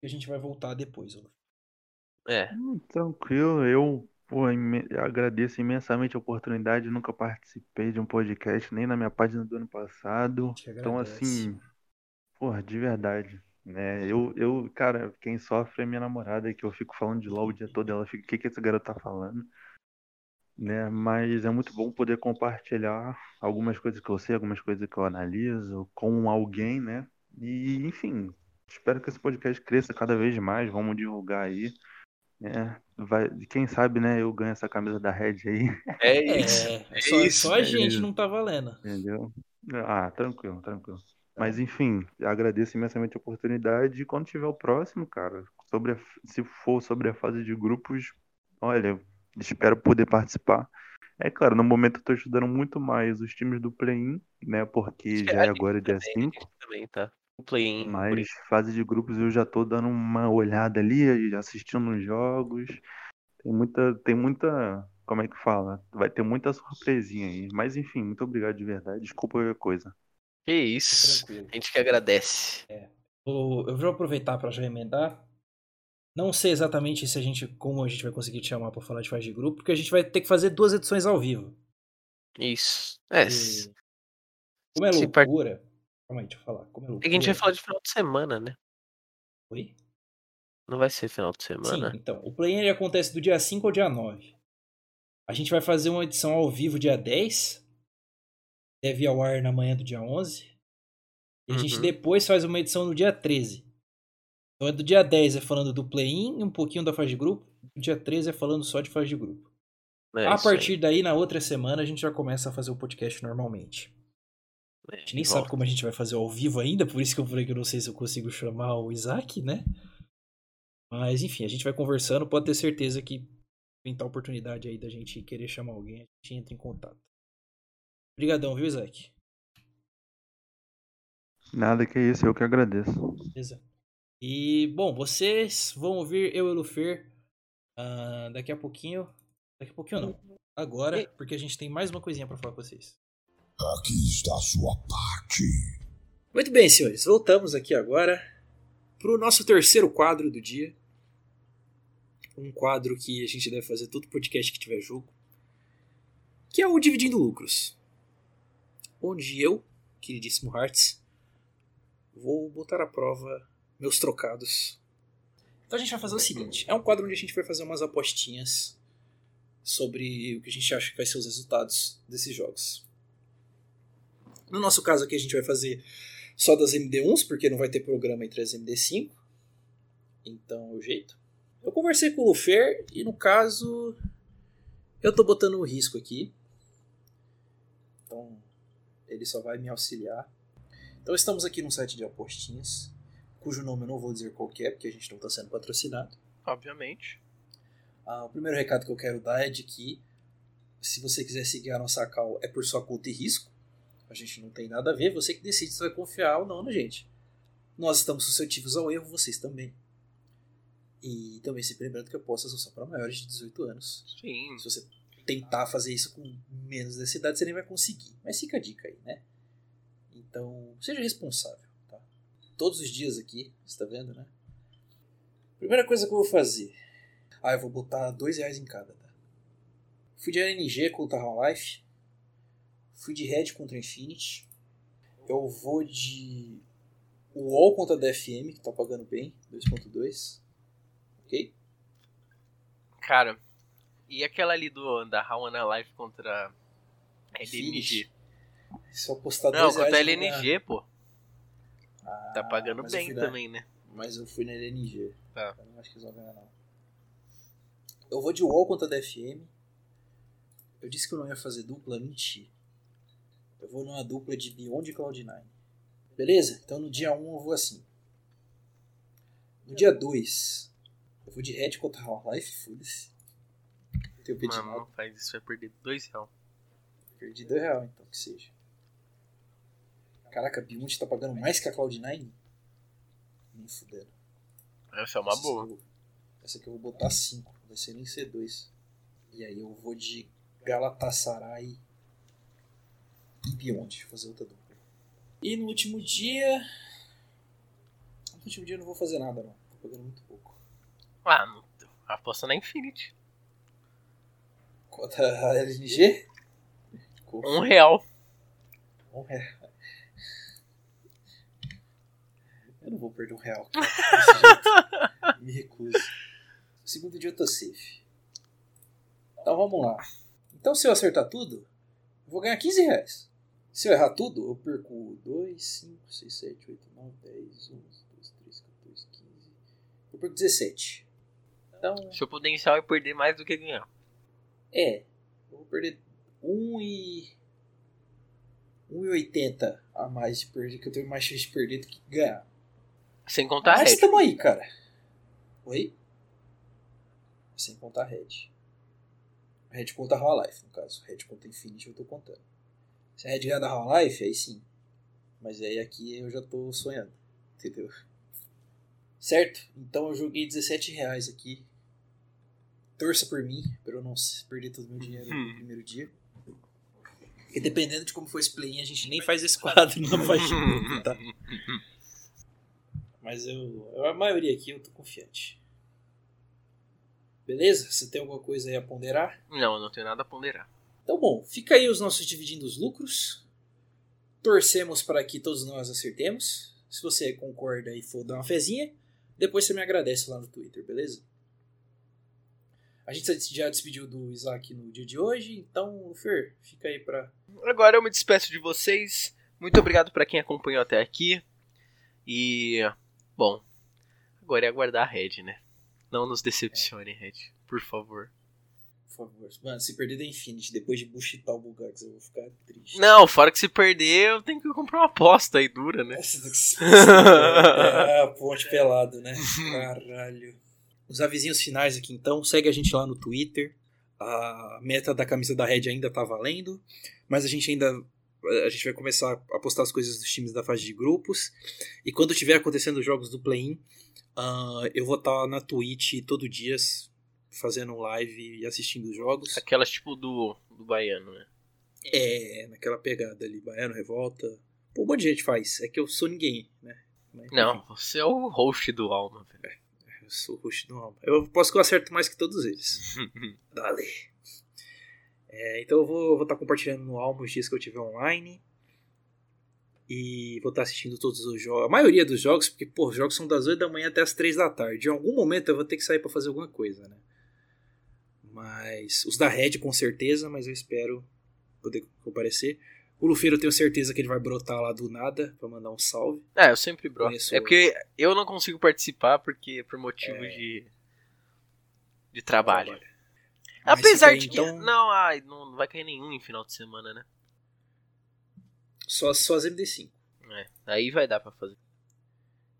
E a gente vai voltar depois. ó. É. Hum, Tranquilo, eu pô, imen- agradeço imensamente a oportunidade. Nunca participei de um podcast, nem na minha página do ano passado. Então, assim, porra, de verdade, né? Eu, eu, cara, quem sofre é minha namorada, que eu fico falando de LOL o dia todo. Ela fica, o que que esse garoto tá falando? Né? Mas é muito bom poder compartilhar algumas coisas que eu sei, algumas coisas que eu analiso com alguém, né? E, enfim, espero que esse podcast cresça cada vez mais. Vamos divulgar aí. né? vai, quem sabe, né? Eu ganho essa camisa da Red aí, É isso. É, só, isso, só a é gente isso. não tá valendo. entendeu? Ah, tranquilo, tranquilo. Mas enfim, agradeço imensamente a oportunidade. E quando tiver o próximo, cara, sobre a- se for sobre a fase de grupos, olha, espero poder participar. É claro, no momento eu tô estudando muito mais os times do play-in, né? Porque já é agora dia 5. Também, tá? O play-in. Mas fase de grupos eu já tô dando uma olhada ali, assistindo os jogos. Tem muita, tem muita, como é que fala? Vai ter muita surpresinha aí. Mas enfim, muito obrigado de verdade. Desculpa qualquer coisa. Que isso. Tranquilo. A gente que agradece. Vou- Eu vou aproveitar para já emendar. Não sei exatamente se a gente, como a gente vai conseguir te chamar para falar de faz de grupo, porque a gente vai ter que fazer duas edições ao vivo. Isso. É. E Como é se loucura. Calma aí, deixa eu falar. Como é É loucura. que a gente vai falar de final de semana, né? Oi? Não vai ser final de semana? Sim, então. O play ele acontece do dia 5 ao dia 9. A gente vai fazer uma edição ao vivo dia 10. Deve ir ao ar na manhã do dia 11. E a gente Uhum. depois faz uma edição no dia 13. Então é do dia 10 é falando do play-in e um pouquinho da fase de grupo. O dia 13 é falando só de fase de grupo. É a isso aí. partir daí, na outra semana, a gente já começa a fazer o podcast normalmente. É, A gente nem de sabe volta. como a gente vai fazer ao vivo ainda, por isso que eu falei que eu não sei se eu consigo chamar o Isaac, né? Mas enfim, a gente vai conversando, pode ter certeza que pintar a oportunidade aí da gente querer chamar alguém, a gente entra em contato. Obrigadão, viu, Isaac? Nada que isso, eu que agradeço. Beleza. E, bom, vocês vão ouvir eu e o Lufer ah, daqui a pouquinho. Daqui a pouquinho não. Agora, porque a gente tem mais uma coisinha pra falar com vocês. Aqui está a sua parte. Muito bem, senhores, voltamos aqui agora pro nosso terceiro quadro do dia. Um quadro que a gente deve fazer todo podcast que tiver jogo. Que é o Dividindo Lucros. Onde eu, queridíssimo Hearts, vou botar à prova meus trocados. Então a gente vai fazer o seguinte: é um quadro onde a gente vai fazer umas apostinhas sobre o que a gente acha que vai ser os resultados desses jogos. No nosso caso aqui a gente vai fazer só das MD1s, porque não vai ter programa entre as MD5. Então é o jeito. Eu conversei com o Lufer e no caso eu tô botando o risco aqui. Então ele só vai me auxiliar. Então estamos aqui num site de apostinhas, cujo nome eu não vou dizer qual que é, porque a gente não está sendo patrocinado. Obviamente. Ah, o primeiro recado que eu quero dar é de que se você quiser seguir a nossa call é por sua conta e risco. A gente não tem nada a ver, você que decide se vai confiar ou não na gente. Nós estamos suscetíveis ao erro, vocês também. E também sempre lembrando que apostas são só para maiores de 18 anos. Sim. Se você tentar fazer isso com menos dessa idade, você nem vai conseguir. Mas fica a dica aí, né? Então, seja responsável? Todos os dias aqui, você tá vendo, né? Primeira coisa que eu vou fazer. Ah, eu vou botar dois reais em cada, tá? Fui de LNG contra Half-Life. Fui de Red contra Infinity. Eu vou de UOL contra DFM, que tá pagando bem, 2.2. Ok? Cara, e aquela ali do da Hawana Life contra a LNG? Se eu apostar Não, dois contra a ganhar. LNG, pô. Ah, Tá pagando mas eu bem na- também, né? Mas eu fui na LNG. Tá. Eu não acho que eles vão ganhar, não. Eu vou de UOL contra a DFM. Eu disse que eu não ia fazer dupla, menti. Eu vou numa dupla de Beyond e Cloud9. Beleza? Então no dia 1 eu vou assim. No dia 2, eu vou de Red contra Half-Life, foda-se. Mano, não faz isso, vai perder dois reais. Perdi 2 real, então, que seja. Caraca, a Beyond tá pagando mais que a Cloud9? Nem fudendo. Essa é uma Essa boa. aqui Essa aqui eu vou botar 5, vai ser nem C2. E aí eu vou de Galatasaray e Beyond, fazer outra dupla. E no último dia. No último dia eu não vou fazer nada, não. Tô pagando muito pouco. Ah, não, aposta na Infinity. Contra a LNG? Um real. Um real. Eu não vou perder um real. desse jeito. Me recuso. No segundo dia eu tô safe. Então vamos lá. Então se eu acertar tudo, eu vou ganhar 15 reais. Se eu errar tudo, eu perco 2, 5, 6, 7, 8, 9, 10, 11, 12, 13, 14, 15. Eu perco 17. Então, Seu potencial é perder mais do que ganhar. é. Eu vou perder 1 e. 1,80 a mais de perder, que eu tenho mais chance de perder do que ganhar. Sem contar a Mas Red. tamo aí, cara. Oi? Sem contar a Red. A Red conta a Half-Life, no caso. Red conta Infinity, eu tô contando. Se a Red ganhar da Half-Life, aí sim. Mas aí aqui eu já tô sonhando. Entendeu? Certo? Então eu joguei 17 reais aqui. Torça por mim, pra eu não perder todo o meu dinheiro no primeiro dia. Porque dependendo de como for esse play-in, a gente nem faz esse quadro na grupo, tá? Mas eu, eu- a maioria aqui eu tô confiante. Beleza? Você tem alguma coisa aí a ponderar? Não, eu não tenho nada a ponderar. Então, bom, fica aí os nossos dividindo os lucros. Torcemos para que todos nós acertemos. Se você concorda e for dar uma fezinha, depois você me agradece lá no Twitter, beleza? A gente já despediu do Isaac no dia de hoje, então, Fer, fica aí pra. Agora eu me despeço de vocês. Muito obrigado pra quem acompanhou até aqui. E. Bom. Agora é aguardar a Red, né? Não nos decepcione, Red. Por favor. Por favor. Mano, se perder da Infinity depois de buchitar o Bugax, eu vou ficar triste. Não, fora que se perder, eu tenho que comprar uma aposta aí dura, né? É, ponte pelado, né? Caralho. Os avisinhos finais aqui então. Segue a gente lá no Twitter. A meta da camisa da Red ainda tá valendo. Mas a gente ainda. A gente vai começar a postar as coisas dos times da fase de grupos. E quando tiver acontecendo os jogos do play-in, ah, eu vou estar na Twitch todo dia fazendo live e assistindo os jogos. Aquelas tipo do, do baiano, né? É, naquela pegada ali, Baiano, Revolta. Pô, um monte de gente faz. É que eu sou ninguém, né? Mas, Não, enfim, você é o host do Alma, velho. eu sou o host do Alma. Eu posso que eu acerto mais que todos eles. Dale. É, então eu vou estar compartilhando no Alma os dias que eu tiver online. E vou estar assistindo todos os jogos. A maioria dos jogos, porque, pô, os jogos são das 8 da manhã até as 3 da tarde. Em algum momento eu vou ter que sair para fazer alguma coisa, né? Mas. Os da Red com certeza, mas eu espero poder comparecer. O Lufeiro eu tenho certeza que ele vai brotar lá do nada pra mandar um salve. É, eu sempre broto. Conheço- É porque eu não consigo participar porque por motivos É. de de trabalho. Mas Apesar de que então, não, ai, não vai cair nenhum em final de semana, né? Só, só as MD5. É, aí vai dar pra fazer.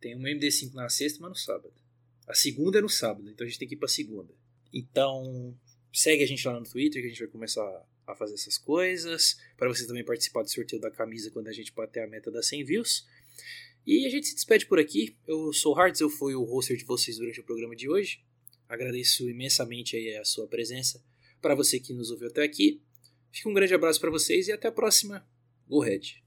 Tem uma MD5 na sexta, mas no sábado. A segunda é no sábado, então a gente tem que ir pra segunda. Então, segue a gente lá no Twitter que a gente vai começar a fazer essas coisas. Para você também participar do sorteio da camisa quando a gente bater a meta das 100 views. E a gente se despede por aqui. Eu sou o Hartz, eu fui o hoster de vocês durante o programa de hoje. Agradeço imensamente a sua presença. Para você que nos ouviu até aqui, fica um grande abraço para vocês e até a próxima. Go Red!